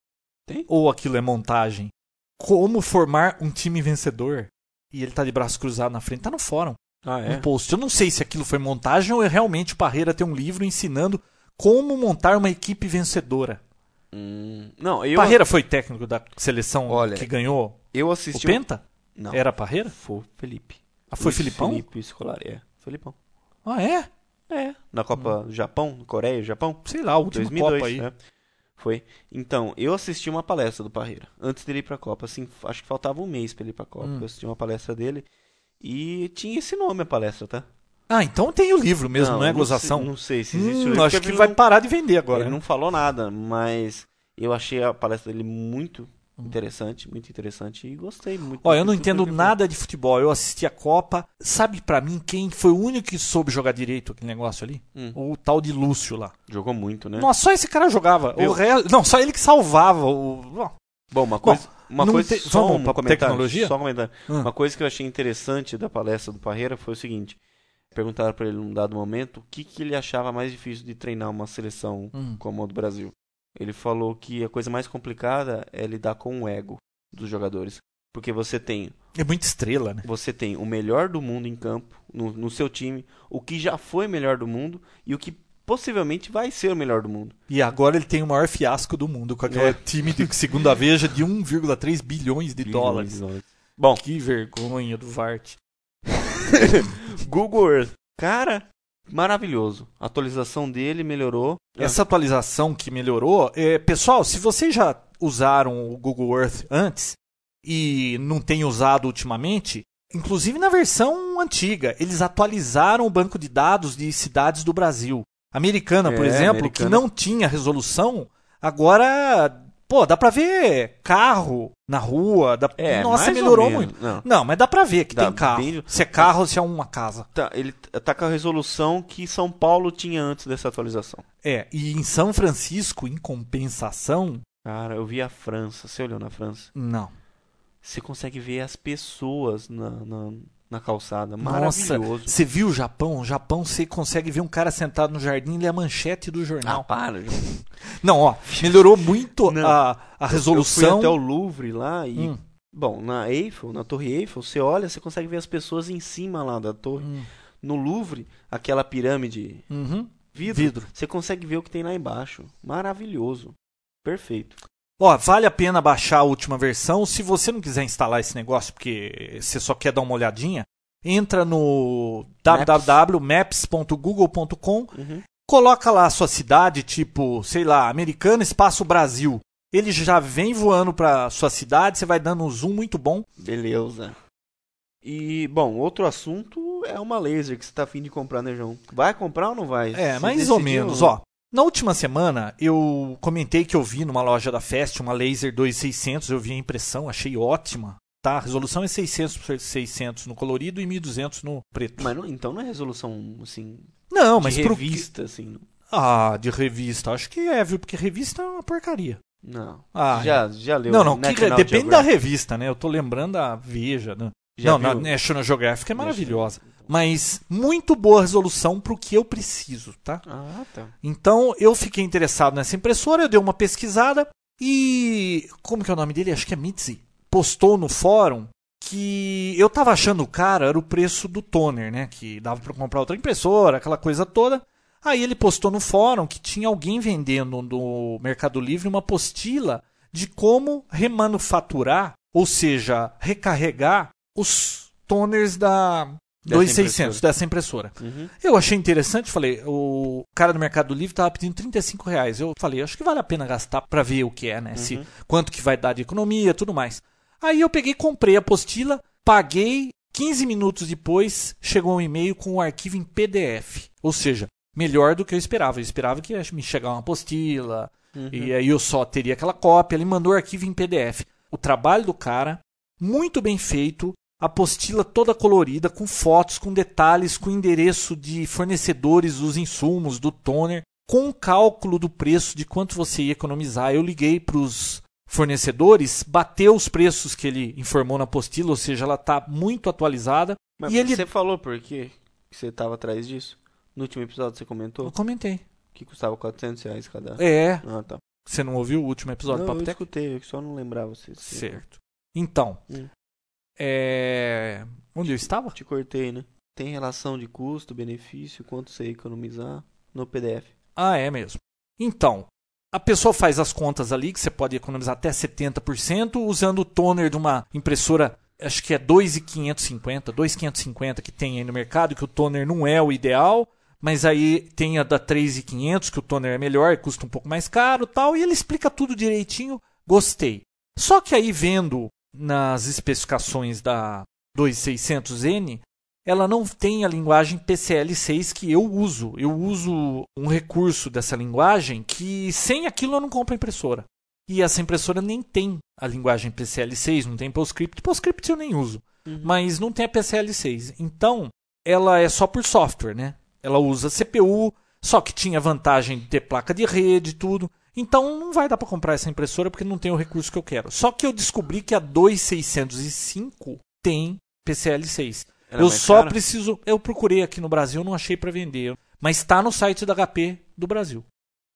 Tem? Ou aquilo é montagem. Como formar um time vencedor. e ele tá de braço cruzado na frente, tá no fórum. Ah, Um post. Eu não sei se aquilo foi montagem ou é realmente o Parreira tem um livro ensinando como montar uma equipe vencedora. Hum, não, eu, Parreira foi técnico da seleção Olha, que ganhou eu o assisti. Penta? Não, Era Parreira? foi o Felipe. Ah, foi Luiz Filipão? Felipe Scolari, é. Felipão. Ah, é? É. Na Copa do Japão, Coreia, Japão. Sei lá, a última 2002, Copa aí. né? Foi. Então, eu assisti uma palestra do Parreira antes dele ir pra Copa. Assim, acho que faltava um mês pra ele ir pra Copa. Hum. Eu assisti uma palestra dele e tinha esse nome a palestra, tá? Ah, então tem o livro mesmo, não, é sei- gozação? não sei se existe o Hum, livro, acho que vai não- parar de vender agora. Ele né? não falou nada, mas eu achei a palestra dele muito interessante, muito interessante e gostei muito. Ó, eu não entendo nada de futebol. Eu assisti a Copa. Sabe pra mim quem foi o único que soube jogar direito aquele negócio ali? Hum. O tal de Lúcio lá. Jogou muito, né? Nossa, só esse cara jogava. Viu? O resto... Não, só ele que salvava. O... Bom, Bom, uma coisa, uma não coisa te- só um pra comentário? Só um comentário. Hum. Uma coisa que eu achei interessante da palestra do Parreira foi o seguinte: perguntaram pra ele num dado momento o que, que ele achava mais difícil de treinar uma seleção Hum. como a do Brasil. Ele falou que a coisa mais complicada é lidar com o ego dos jogadores, porque você tem é muita estrela, né? você tem o melhor do mundo em campo, no, no seu time, o que já foi melhor do mundo e o que possivelmente vai ser o melhor do mundo. E agora ele tem o maior fiasco do mundo com aquele É. time de segundo a Veja de 1,3 bilhões de dólares. Bilhões de dólares. Bom, Que vergonha do Vart. Google Earth. Cara, maravilhoso. A atualização dele melhorou. Essa atualização que melhorou, é, pessoal, se vocês já usaram o Google Earth antes e não têm usado ultimamente, inclusive na versão antiga, eles atualizaram o banco de dados de cidades do Brasil. Americana, por É, exemplo, Americana. que não tinha resolução, agora, pô, dá pra ver carro na rua, dá... É, nossa, melhorou muito. Não. Não, mas dá pra ver que Dá tem carro. bem- Se é carro ou se é uma casa. Tá, ele tá com a resolução que São Paulo tinha antes dessa atualização. É, e em São Francisco, em compensação, Cara, eu vi a França. Você olhou na França? não. Você consegue ver as pessoas na, na, na calçada. Nossa, Maravilhoso. você viu o Japão? O Japão você consegue ver um cara sentado no jardim e ler a manchete do Ah, jornal. para, João. Não, ó, melhorou muito Não. a, a Eu resolução. fui até o Louvre lá e. Hum, Bom, na Eiffel, na Torre Eiffel, você olha, você consegue ver as pessoas em cima lá da torre. hum, No Louvre, aquela pirâmide uhum. vidro, Vidro. você consegue ver o que tem lá embaixo. Maravilhoso. Perfeito. Ó, vale a pena baixar a última versão. Se você não quiser instalar esse negócio porque você só quer dar uma olhadinha, entra no www.maps.google.com, Uhum. coloca lá a sua cidade, tipo, sei lá, Americana Espaço Brasil. Ele já vem voando pra sua cidade, você vai dando um zoom muito bom. Beleza. E, bom, outro assunto é uma laser que você tá afim de comprar, né, João? Vai comprar ou não vai? É, mais ou decidiu? menos, ó. Na última semana, eu comentei que eu vi numa loja da Fest uma Laser 2600, eu vi a impressão, achei ótima. Tá, a resolução é 600 por 600 no colorido e 1200 no preto. Mas não, então não é resolução, assim, não, de mas pro revista, assim. Ah, de revista, acho que é, viu? Porque revista é uma porcaria. Não. Ah, já, já leu não, não, que- depende da Geographic? revista, né? Eu tô lembrando da Veja, né? Já não, viu? na National Geographic é maravilhosa. Mas muito boa resolução pro que eu preciso, tá? Ah, tá. Então eu fiquei interessado nessa impressora, eu dei uma pesquisada e. Como que é o nome dele? Acho que é Mitzi. Postou no fórum que eu tava achando o cara era o preço do toner, né? Que dava pra comprar outra impressora, aquela coisa toda. Aí ele postou no fórum que tinha alguém vendendo no Mercado Livre uma apostila de como remanufaturar, ou seja, recarregar os toners da 2600 impressora. dessa impressora. Uhum. Eu achei interessante, falei, o cara do Mercado Livre tava pedindo 35 reais. Eu falei, acho que vale a pena gastar pra ver o que é, né? Se, Uhum. quanto que vai dar de economia tudo mais. Aí eu peguei, comprei a apostila, paguei, 15 minutos depois chegou um e-mail com o arquivo em PDF. Ou seja, melhor do que eu esperava. Eu esperava que ia me chegar uma apostila, Uhum. e aí eu só teria aquela cópia. Ele mandou o arquivo em PDF. O trabalho do cara, muito bem feito. Apostila toda colorida, com fotos, com detalhes, com endereço de fornecedores dos insumos, do toner, com cálculo do preço de quanto você ia economizar. Eu liguei para os fornecedores, bateu os preços que ele informou na apostila, ou seja, ela está muito atualizada. Mas e ele. você falou por quê que você tava atrás disso? No último episódio você comentou Eu comentei. que custava 400 reais cada. É, Ah, tá. você não ouviu o último episódio Não, do eu Papo Tech? escutei, eu só não lembrava. Se, se- Certo. Então, Hum. É, Onde eu estava? Te cortei, né? Tem relação de custo, benefício, quanto você economizar no PDF. Ah, é mesmo. Então, a pessoa faz as contas ali, que você pode economizar até 70%, usando o toner de uma impressora, acho que é 2,550, 2,550 que tem aí no mercado, que o toner não é o ideal, mas aí tem a da 3,500, que o toner é melhor, custa um pouco mais caro tal, e ele explica tudo direitinho, gostei. Só que aí vendo nas especificações da 2600N, ela não tem a linguagem PCL6 que eu uso. Eu uso um recurso dessa linguagem que sem aquilo eu não compro impressora. E essa impressora nem tem a linguagem PCL6, não tem PostScript. PostScript eu nem uso, uhum. mas não tem a PCL6. Então, ela é só por software, né? Ela usa CPU, só que tinha vantagem de ter placa de rede e tudo. Então não vai dar para comprar essa impressora porque não tem o recurso que eu quero. Só que eu descobri que a 2605 tem PCL6. Ela é eu só cara? preciso. Eu procurei aqui no Brasil, não achei para vender. Mas está no site da HP do Brasil.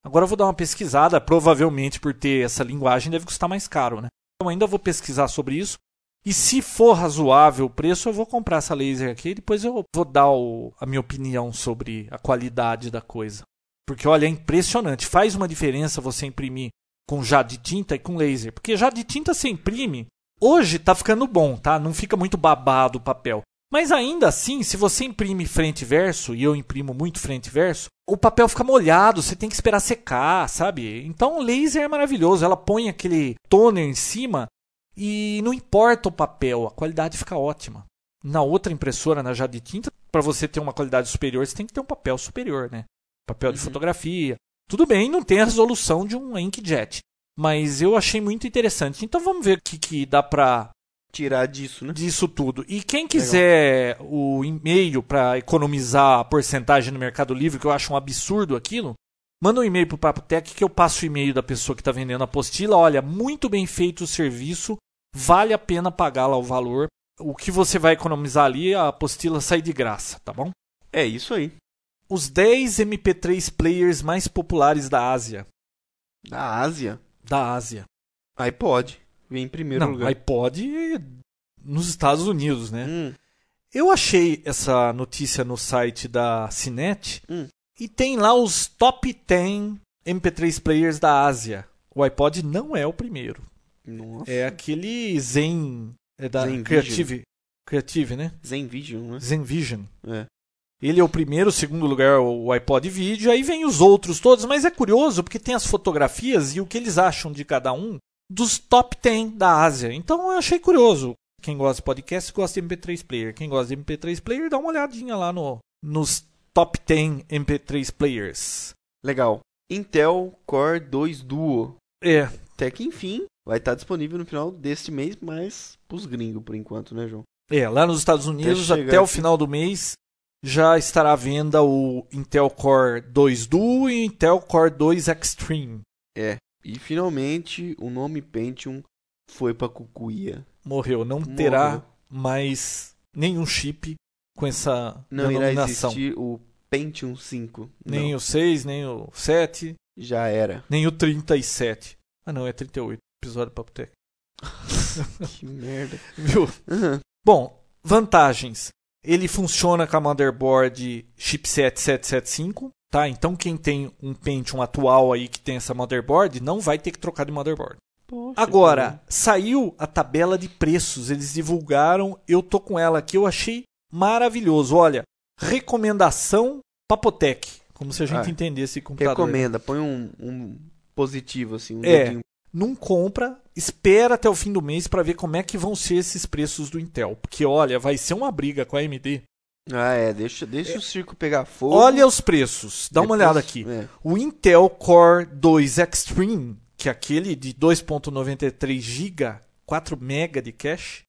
Agora eu vou dar uma pesquisada. Provavelmente por ter essa linguagem deve custar mais caro, né? Então ainda vou pesquisar sobre isso. E se for razoável o preço, eu vou comprar essa laser aqui. E depois eu vou dar o, a minha opinião sobre a qualidade da coisa. Porque olha, é impressionante. Faz uma diferença você imprimir com já de tinta e com laser. Porque já de tinta você imprime. Hoje tá ficando bom, tá? Não fica muito babado o papel. Mas ainda assim, se você imprime frente e verso, e eu imprimo muito frente e verso, o papel fica molhado, você tem que esperar secar, sabe? Então o laser é maravilhoso, ela põe aquele toner em cima e não importa o papel, a qualidade fica ótima. Na outra impressora, na Jade Tinta, para você ter uma qualidade superior, você tem que ter um papel superior, né? Papel de uhum. fotografia. Tudo bem, não tem a resolução de um inkjet, mas eu achei muito interessante. Então vamos ver o que, que dá para tirar disso, né? Disso tudo. E quem quiser Legal. o e-mail para economizar a porcentagem no Mercado Livre, que eu acho um absurdo aquilo, manda um e-mail pro Papo Tech que eu passo o e-mail da pessoa que está vendendo a apostila. Olha, muito bem feito o serviço, vale a pena pagar lá o valor. O que você vai economizar ali, a apostila sai de graça, tá bom? É isso aí. Os 10 MP3 players mais populares da Ásia. Da Ásia? Da Ásia. iPod. Vem em primeiro Não, lugar. iPod nos Estados Unidos, né? Hum. Eu achei essa notícia no site da Cinet hum. e tem lá os top 10 MP3 players da Ásia. O iPod não é o primeiro. Nossa. É aquele Zen. É da Zen Creative. Vision. Creative, né? Zen Vision, né? Zen Vision. É. Ele é o primeiro, segundo lugar o iPod Video, aí vem os outros todos, mas é curioso porque tem as fotografias e o que eles acham de cada um dos top 10 da Ásia. Então eu achei curioso. Quem gosta de podcast gosta de MP3 Player. Quem gosta de MP3 Player, dá uma olhadinha lá no, nos top 10 MP3 Players. Legal. Intel Core 2 Duo. É. Até que enfim vai estar disponível no final deste mês, mas pros gringos por enquanto, né, João? É, lá nos Estados Unidos, até, até o final do mês, já estará à venda o Intel Core 2 Duo e o Intel Core 2 Extreme. É, e finalmente o nome Pentium foi para Cucuia. Morreu. Não Morreu. terá mais nenhum chip com essa não denominação. Não irá existir o Pentium 5. Nem não. o 6, nem o 7. Já era. Nem o 37. Ah não, é 38. Episódio Papo Tech. que merda. Viu? Uhum. Bom, vantagens. Ele funciona com a motherboard chipset 775. Tá? Então quem tem um Pentium atual aí que tem essa motherboard não vai ter que trocar de motherboard. Poxa, Agora, saiu a tabela de preços, eles divulgaram, eu tô com ela aqui, eu achei maravilhoso. Olha, recomendação Papotec, como se a gente ah, entendesse computador. Recomenda, põe um, um positivo assim, um é, dedinho. Não compra, espera até o fim do mês para ver como é que vão ser esses preços do Intel, porque olha, vai ser uma briga com a AMD. Ah, é, deixa, deixa é. o circo pegar fogo. Olha os preços, dá Depois, uma olhada aqui. É. O Intel Core 2 Extreme, que é aquele de 2.93 GB, 4 MB de cache.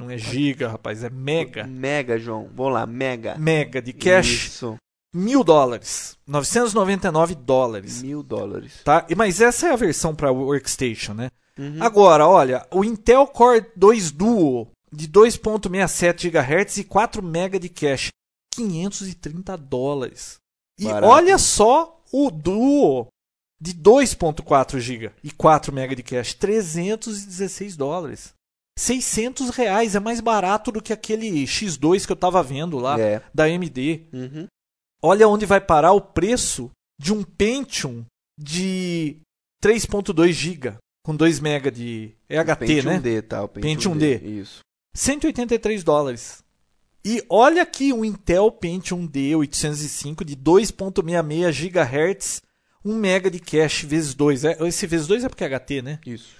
Não é giga, rapaz, é mega. Mega, João. Vamos lá, mega. Mega de cache. Isso. Mil dólares. 999 dólares. Mil dólares. Tá? Mas essa é a versão para Workstation, né? Uhum. Agora, olha, o Intel Core 2 Duo de 2.67 GHz e 4 MB de cache. 530 dólares. E Barato. olha só o Duo de 2.4 GB e 4 MB de cache, 316 dólares. 600 reais, é mais barato do que aquele X2 que eu tava vendo lá, É. da AMD. Uhum. Olha onde vai parar o preço de um Pentium de 3.2 GB com 2 MB de é HT, Pentium né? D, tá? O Pentium, Pentium D. D. Isso. 183 dólares. E olha aqui o Intel Pentium D805 de 2.66 GHz, 1 MB de cache vezes 2. É, esse vezes 2 é porque é HT, né? Isso.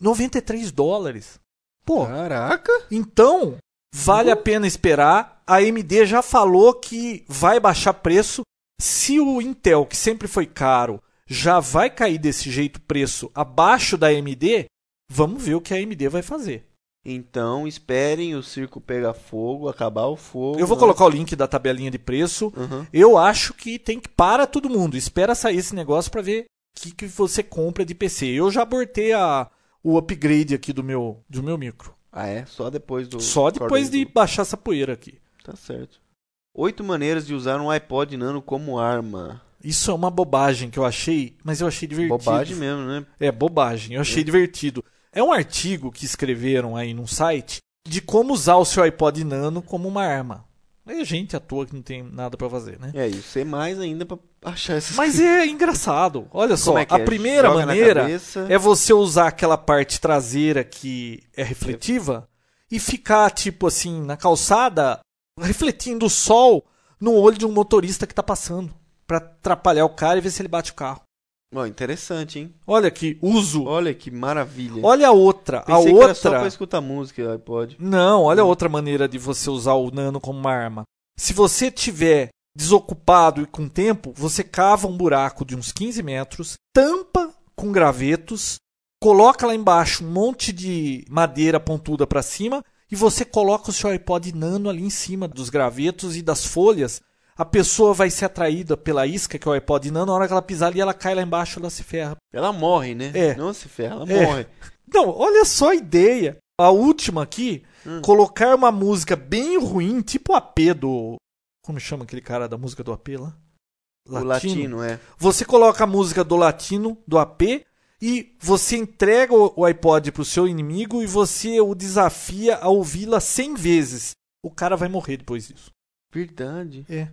93 dólares. Pô, Caraca! então vale a pena esperar. A AMD já falou que vai baixar preço. Se o Intel, que sempre foi caro, já vai cair desse jeito preço abaixo da AMD, vamos ver o que a AMD vai fazer. Então esperem o circo pegar fogo, acabar o fogo. Eu vou né? colocar o link da tabelinha de preço. Uhum. Eu acho que tem que para todo mundo. Espera sair esse negócio para ver o que, que você compra de PC. Eu já abortei a, o upgrade aqui do meu, do meu micro. Ah, é? Só depois do. Só depois de baixar essa poeira aqui. Tá certo. Oito maneiras de usar um iPod Nano como arma. Isso é uma bobagem que eu achei, mas eu achei divertido. Bobagem mesmo, né? É, bobagem. Eu achei divertido. É um artigo que escreveram aí num site de como usar o seu iPod Nano como uma arma. É gente à toa que não tem nada pra fazer, né? É, e sei mais ainda pra achar essas Mas é engraçado. Olha só, é a é? primeira Joga maneira é você usar aquela parte traseira que é refletiva e ficar, tipo assim, na calçada, refletindo o sol no olho de um motorista que tá passando. Pra atrapalhar o cara e ver se ele bate o carro. Ó, interessante, hein? Olha que uso. Olha que maravilha. Olha a outra. Pensei a que era só outra. pra escutar música, iPod. Não, olha outra maneira de você usar o nano como uma arma. Se você tiver desocupado e com tempo, você cava um buraco de uns 15 metros, tampa com gravetos, coloca lá embaixo um monte de madeira pontuda para cima e você coloca o seu iPod nano ali em cima dos gravetos e das folhas. A pessoa vai ser atraída pela isca que é o iPod nano, na hora que ela pisar ali, ela cai lá embaixo, ela se ferra. Ela morre, né? É. Não se ferra, ela É. morre. Não, olha só a ideia. A última aqui, Hum. colocar uma música bem ruim, tipo o AP do. Como chama aquele cara da música do AP lá? O latino, é. Você coloca a música do latino, do AP, e você entrega o o iPod pro seu inimigo e você o desafia a ouvi-la 100 vezes. O cara vai morrer depois disso. Verdade. É.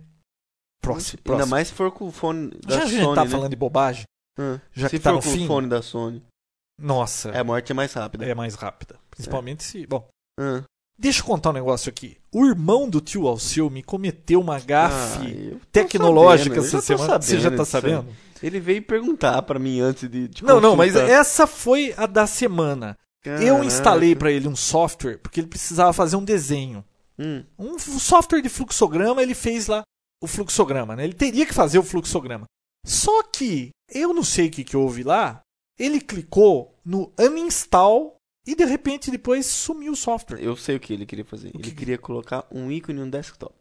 Próximo, Ainda próximo. mais se for com o fone da Já a gente Sony, tá né? falando de bobagem? Hum. já se que tá for no com fim. o fone da Sony. Nossa, É, a morte é mais rápida. é mais rápida. Principalmente se. Bom, Hum. Deixa eu contar um negócio aqui. O irmão do tio Alceu me cometeu uma Ah, gafe eu tô tecnológica sabendo, eu essa semana. Você já sabendo tá sabendo? Ele veio perguntar pra mim antes de. Não, não, mas consultar. essa foi a da semana. Eu Caraca. instalei pra ele um software porque ele precisava fazer um desenho. Hum. Um software de fluxograma, ele fez lá o fluxograma, né? Ele teria que fazer o fluxograma. Só que eu não sei o que, que houve lá. Ele clicou no uninstall e de repente depois sumiu o software. Eu sei o que ele queria fazer. O ele que- queria colocar um ícone no desktop.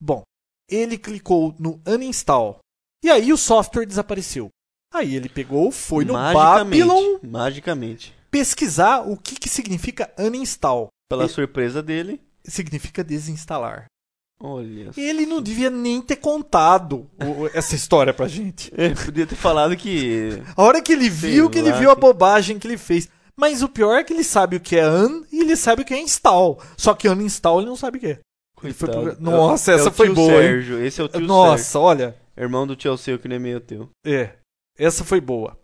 Bom, ele clicou no uninstall e aí o software desapareceu. Aí ele pegou, foi no Babylon magicamente. pesquisar o que, que significa uninstall. Pela surpresa dele, Significa desinstalar. olha. Ele não devia nem ter contado o- essa história pra gente. É, podia ter falado que. A hora que ele Sei viu, que ele viu a bobagem que ele fez. Mas o pior é que ele sabe o que é un e ele sabe o que é install. Só que uninstall ele não sabe o que é. Pro- Nossa, É é essa o foi boa, hein? Sérgio. Esse é o tio Nossa, Sérgio. olha. Irmão do tio seu que nem meio teu. É, essa foi boa.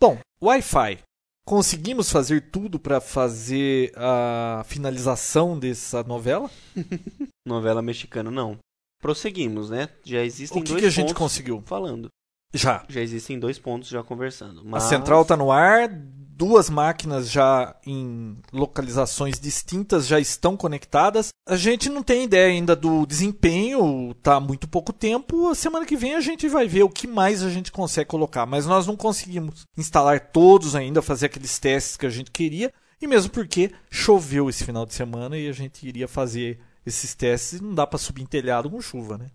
Bom, Wi-Fi. Conseguimos fazer tudo pra fazer a finalização dessa novela? Novela mexicana, não. Prosseguimos, né? Já existem O que, dois que a gente conseguiu? falando. Já. Já existem dois pontos já conversando. A Mas... central tá no ar, duas máquinas já em localizações distintas já estão conectadas. A gente não tem ideia ainda do desempenho, tá muito pouco tempo. A semana que vem a gente vai ver o que mais a gente consegue colocar, mas nós não conseguimos instalar todos ainda, fazer aqueles testes que a gente queria, e mesmo porque choveu esse final de semana e a gente iria fazer esses testes e não dá para subir em telhado com chuva, né?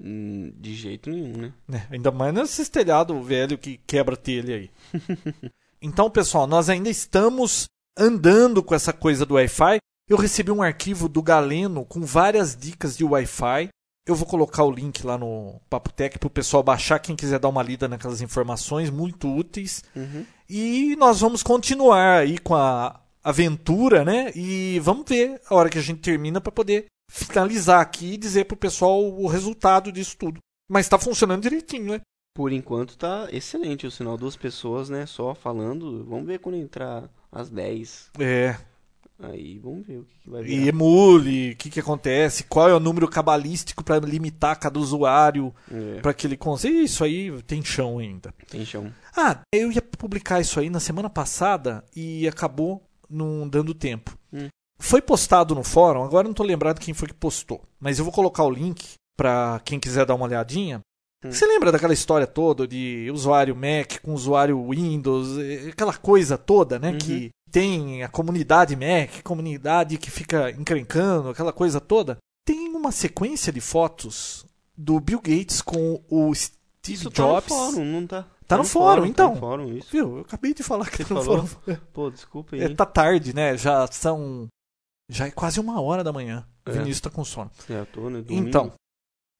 Hum, De jeito nenhum, né? né? Ainda mais nesses telhado velho que quebra telha aí. então, pessoal, nós ainda estamos andando com essa coisa do Wi-Fi. Eu recebi um arquivo do Galeno com várias dicas de Wi-Fi. Eu vou colocar o link lá no Papotec para o pessoal baixar, quem quiser dar uma lida naquelas informações muito úteis. Uhum. E nós vamos continuar aí com a aventura, né? E vamos ver a hora que a gente termina para poder finalizar aqui e dizer pro pessoal o resultado disso tudo. Mas tá funcionando direitinho, né? Por enquanto tá excelente o sinal. Duas pessoas, né? Só falando. Vamos ver quando entrar às 10. É. Aí vamos ver o que, que vai E virar. emule, o que, que acontece, qual é o número cabalístico para limitar cada usuário, É, para que ele consiga. Isso aí tem chão ainda. tem chão. Ah, eu ia publicar isso aí na semana passada e acabou não dando tempo. Hum. Foi postado no fórum, agora não tô lembrado quem foi que postou, mas eu vou colocar o link para quem quiser dar uma olhadinha. Hum. Você lembra daquela história toda de usuário Mac com usuário Windows, aquela coisa toda, né? Uhum. Que tem a comunidade Mac, comunidade que fica encrencando, aquela coisa toda. Tem uma sequência de fotos do Bill Gates com o Steve Isso Jobs. tá no fórum, não tá? Tá no fórum, então. Tá no fórum, isso. Viu? Eu acabei de falar que Você tá no falou? fórum. Pô, desculpa aí. É, tá tarde, né? Já são. Já é quase uma hora da manhã. O É. Vinícius tá com sono. É, eu tô, né? Domingo. Então.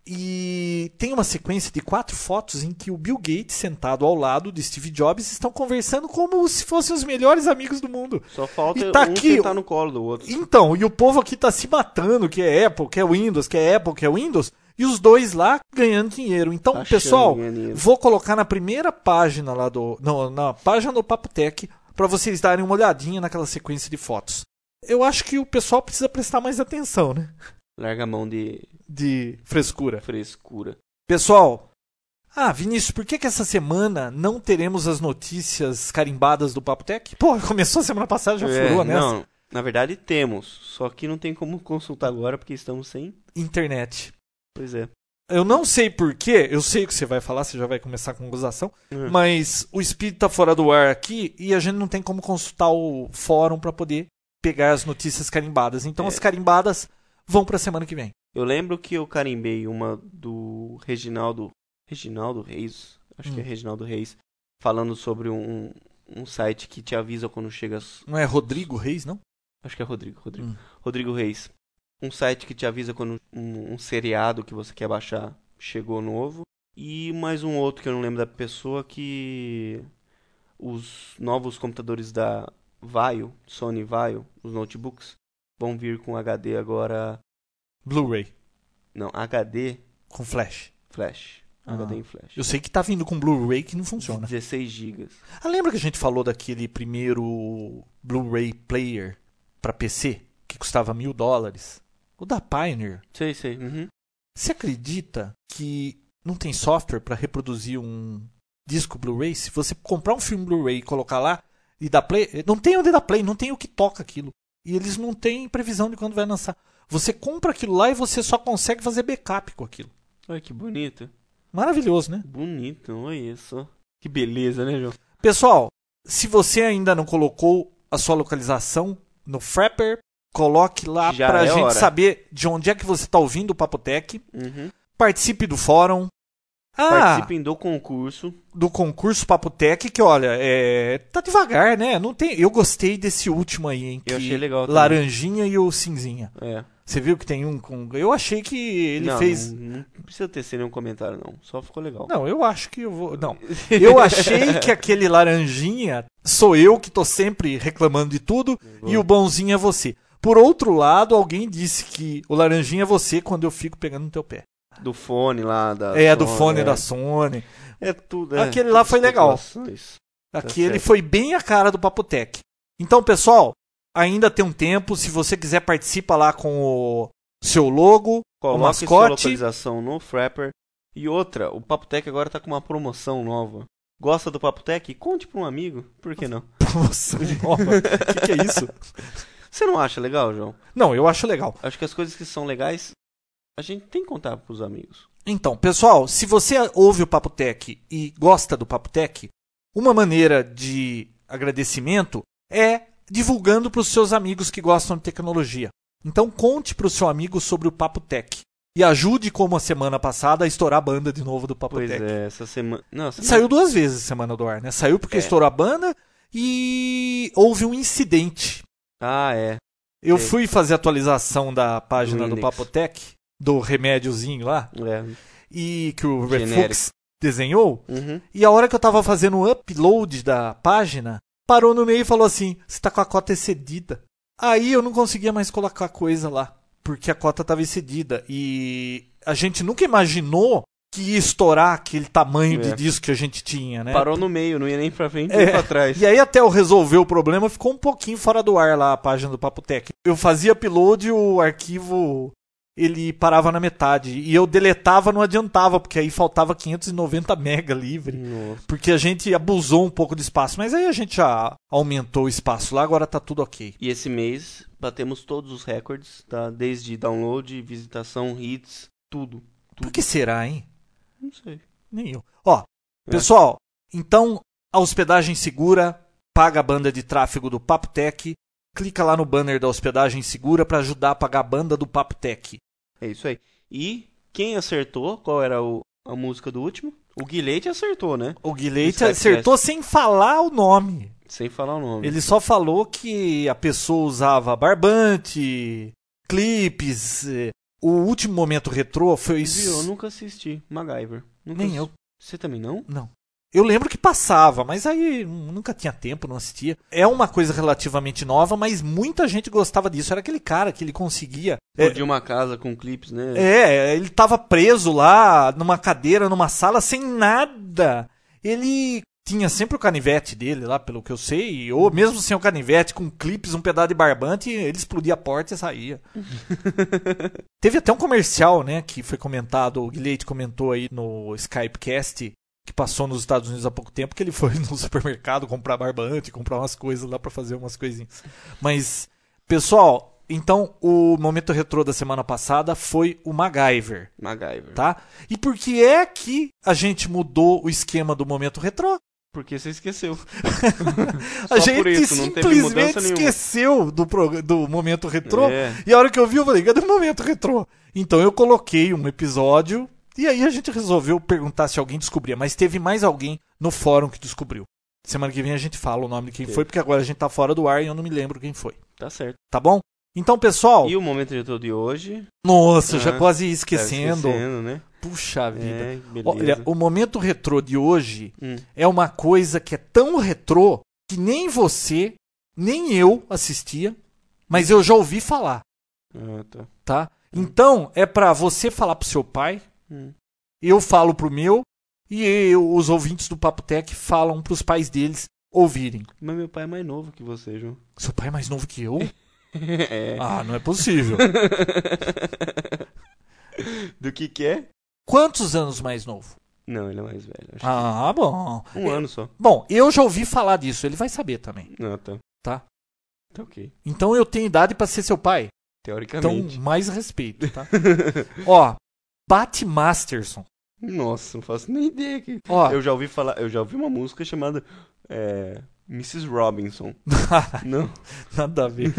E tem uma sequência de quatro fotos em que o Bill Gates, sentado ao lado de Steve Jobs, estão conversando como se fossem os melhores amigos do mundo. Só falta E tá um aqui, sentar no colo do outro. Então, e o povo aqui tá se matando, que é Apple, que é Windows, que é Apple, que é Windows, e os dois lá ganhando dinheiro. Então, Achando pessoal, dinheiro. vou colocar na primeira página lá do. Não, na página do Papotec, para vocês darem uma olhadinha naquela sequência de fotos. Eu acho que o pessoal precisa prestar mais atenção, né? Larga a mão de De frescura. frescura. Pessoal, ah, Vinícius, por que, que essa semana não teremos as notícias carimbadas do Papotec? Pô, começou a semana passada, já É, furou nessa. Não, na verdade temos. Só que não tem como consultar agora porque estamos sem. Internet. Pois é. Eu não sei porquê, eu sei o que você vai falar, você já vai começar com gozação, Uhum. mas o Speed tá fora do ar aqui e a gente não tem como consultar o fórum para poder pegar as notícias carimbadas. Então É. as carimbadas vão pra semana que vem. Eu lembro que eu carimbei uma do Reginaldo. Reginaldo Reis. Acho que é Hum. Reginaldo Reis. Falando sobre um, um site que te avisa quando chega. Não é Rodrigo Reis, não? Acho que é Rodrigo. Rodrigo, Hum. Rodrigo Reis. Um site que te avisa quando um, um seriado que você quer baixar chegou novo. E mais um outro que eu não lembro da pessoa que os novos computadores da Vaio, Sony Vaio, os notebooks, vão vir com HD agora. Blu-ray, Não, HD com flash. Flash. Ah. HD em Flash. Eu sei que tá vindo com Blu-ray que não funciona. 16 GB. Ah, lembra que a gente falou daquele primeiro Blu-ray player para PC que custava mil dólares? O da Pioneer. Sei, sei. Uhum. Você acredita que não tem software para reproduzir um disco Blu-ray? Se você comprar um filme Blu-ray e colocar lá e dar play, não tem onde dar play, não tem o que toca aquilo. E eles não têm previsão de quando vai lançar. Você compra aquilo lá e você só consegue fazer backup com aquilo. Olha que bonito. Maravilhoso, né? Bonito, olha só. Que beleza, né, João? Pessoal, se você ainda não colocou a sua localização no Frapper, coloque lá Já pra é gente hora. saber de onde é que você está ouvindo o Papotec. Uhum. Participe do fórum. Ah, Participem do concurso. do concurso Papotec, que olha, é, tá devagar, né? Não tem, eu gostei desse último aí, hein? Eu que achei legal também. Laranjinha e o cinzinha. É. Você viu que tem um com. Eu achei que ele não, fez. Não, não precisa ter nenhum comentário, não. Só ficou legal. Não, eu acho que eu vou. Não. Eu achei que aquele laranjinha sou eu que tô sempre reclamando de tudo e o bonzinho é você. Por outro lado, alguém disse que o laranjinha é você quando eu fico pegando no teu pé. Do fone lá da. É, do Sony, fone é. da Sony. É tudo. É, Aquele lá foi legal. especulações. Aquele foi bem a cara do Papotec. Então, pessoal, ainda tem um tempo. Se você quiser, participa lá com o seu logo, o Coloque sua mascote. localização no Frapper. E outra, o Papotec agora tá com uma promoção nova. Gosta do Papotec? Conte pra um amigo. Por que não? Promoção nova. O que, que é isso? Você não acha legal, João? Não, eu acho legal. Acho que as coisas que são legais, a gente tem que contar pros amigos. Então, pessoal, se você ouve o Papotec e gosta do Papotec, uma maneira de agradecimento é divulgando para os seus amigos que gostam de tecnologia. Então, conte para o seu amigo sobre o Papotec. E ajude, como a semana passada, a estourar a banda de novo do Pois Papotec. é, essa semana. Não, Saiu duas vezes a semana do ar, né? Saiu porque É. estourou a banda e houve um incidente. Ah, é. Eu É. fui fazer a atualização da página Do do. Papotec, do remédiozinho lá, É. e que o Genérico. Refux desenhou. Uhum. E a hora que eu tava fazendo o upload da página, parou no meio e falou assim: você tá com a cota excedida. Aí eu não conseguia mais colocar coisa lá, porque a cota estava excedida. E a gente nunca imaginou que ia estourar aquele tamanho É. de disco que a gente tinha, né? Parou no meio, não ia nem pra frente É, nem pra trás. E aí até eu resolver o problema ficou um pouquinho fora do ar lá a página do Papo Tech. Eu fazia upload e o arquivo ele parava na metade e eu deletava não adiantava porque aí faltava 590 mega livre. Nossa. Porque a gente abusou um pouco de espaço, mas aí a gente já aumentou o espaço lá, agora tá tudo ok. E esse mês batemos todos os recordes, tá? Desde download, visitação, hits, tudo. Por que será, hein? Não sei. Nem eu. Ó, É. pessoal, então a hospedagem segura paga a banda de tráfego do Papo Tech. Clica lá no banner da hospedagem segura para ajudar a pagar a banda do Papo Tech. É isso aí. E quem acertou, qual era o- a música do último? O Guilherme acertou, né? O Guilherme acertou sem falar o nome. Sem falar o nome. Ele só falou que a pessoa usava barbante, clipes. eh, O último momento retrô foi isso. Eu nunca assisti. MacGyver. Nunca Nem assisti. eu. Você também não? Não. Eu lembro que passava, mas aí nunca tinha tempo, não assistia. É uma coisa relativamente nova, mas muita gente gostava disso. Era aquele cara que ele conseguia. É, De uma casa com clipes, né? é, ele tava preso lá numa cadeira, numa sala, sem nada. Ele tinha sempre o canivete dele lá, pelo que eu sei, ou mesmo sem o canivete, com clipes, um pedaço de barbante, ele explodia a porta e saía. Teve até um comercial, né, que foi comentado, o Guilherme comentou aí no Skypecast, que passou nos Estados Unidos há pouco tempo, que ele foi no supermercado comprar barbante, comprar umas coisas lá pra fazer umas coisinhas. Mas, pessoal, então o momento retrô da semana passada foi o MacGyver, MacGyver. tá? E por que é que a gente mudou o esquema do momento retrô? Porque você esqueceu. A gente isso, simplesmente esqueceu do, prog- do momento retrô. É. E a hora que eu vi, eu falei, cadê o momento retrô? Então eu coloquei um episódio e aí a gente resolveu perguntar se alguém descobria. Mas teve mais alguém no fórum que descobriu. Semana que vem a gente fala o nome de quem Teve. foi, porque agora a gente tá fora do ar e eu não me lembro quem foi. Tá certo. Tá bom? Então, pessoal. E o momento retrô de hoje? Nossa, já Ah, quase Tá esquecendo. esquecendo, né? Puxa vida. É. Olha, o momento retrô de hoje Hum. é uma coisa que é tão retrô que nem você, nem eu assistia, mas eu já ouvi falar, Ah, tá. tá? Então, é pra você falar pro seu pai, Hum. eu falo pro meu, e eu- os ouvintes do Papo Tech falam pros pais deles ouvirem. Mas meu pai é mais novo que você, João. Seu pai é mais novo que eu? é. Ah, não é possível. Do que que é? Quantos anos mais novo? Não, ele é mais velho. Acho Ah, bom. que um ano só. Bom, eu já ouvi falar disso, ele vai saber também, Ah, tá. tá? Tá ok. Então eu tenho idade pra ser seu pai. Então, Teoricamente. mais respeito, tá? Ó, Pat Masterson. Nossa, não faço nem ideia que. Ó, Eu já ouvi falar, eu já ouvi uma música chamada é, Mrs. Robinson. não. nada a ver.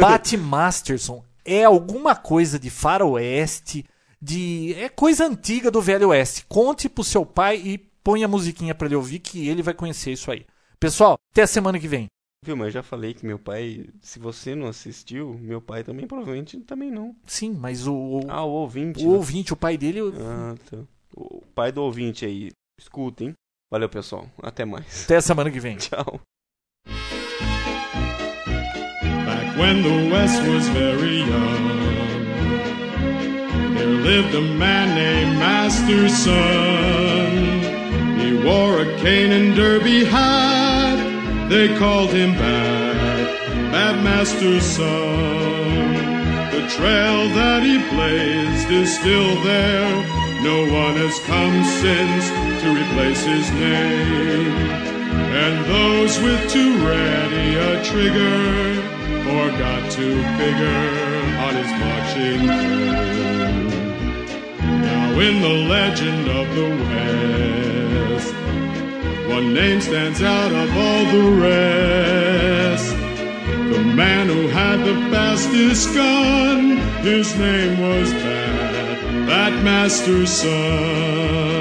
Pat Masterson é alguma coisa de faroeste, de é coisa antiga do Velho Oeste. Conte pro seu pai e põe a musiquinha pra ele ouvir que ele vai conhecer isso aí. Pessoal, até a semana que vem. Viu, mas eu já falei que meu pai, se você não assistiu, meu pai também provavelmente também não. Sim, mas o, o, Ah, o ouvinte. o né? ouvinte, o pai dele, Ah, tá. O pai do ouvinte aí, escutem. Valeu, pessoal. Até mais. até semana que vem. Tchau. Back when the West was very young, there lived a man named Master Son. He wore a cane and derby hat. They called him Bad, Bad Master's Son. The trail that he blazed is still there. No one has come since to replace his name. And those with too ready a trigger forgot to figure on his marching code. Now in the legend of the West, one name stands out of all the rest. The man who had the fastest gun, his name was Bat, Bat Master's son.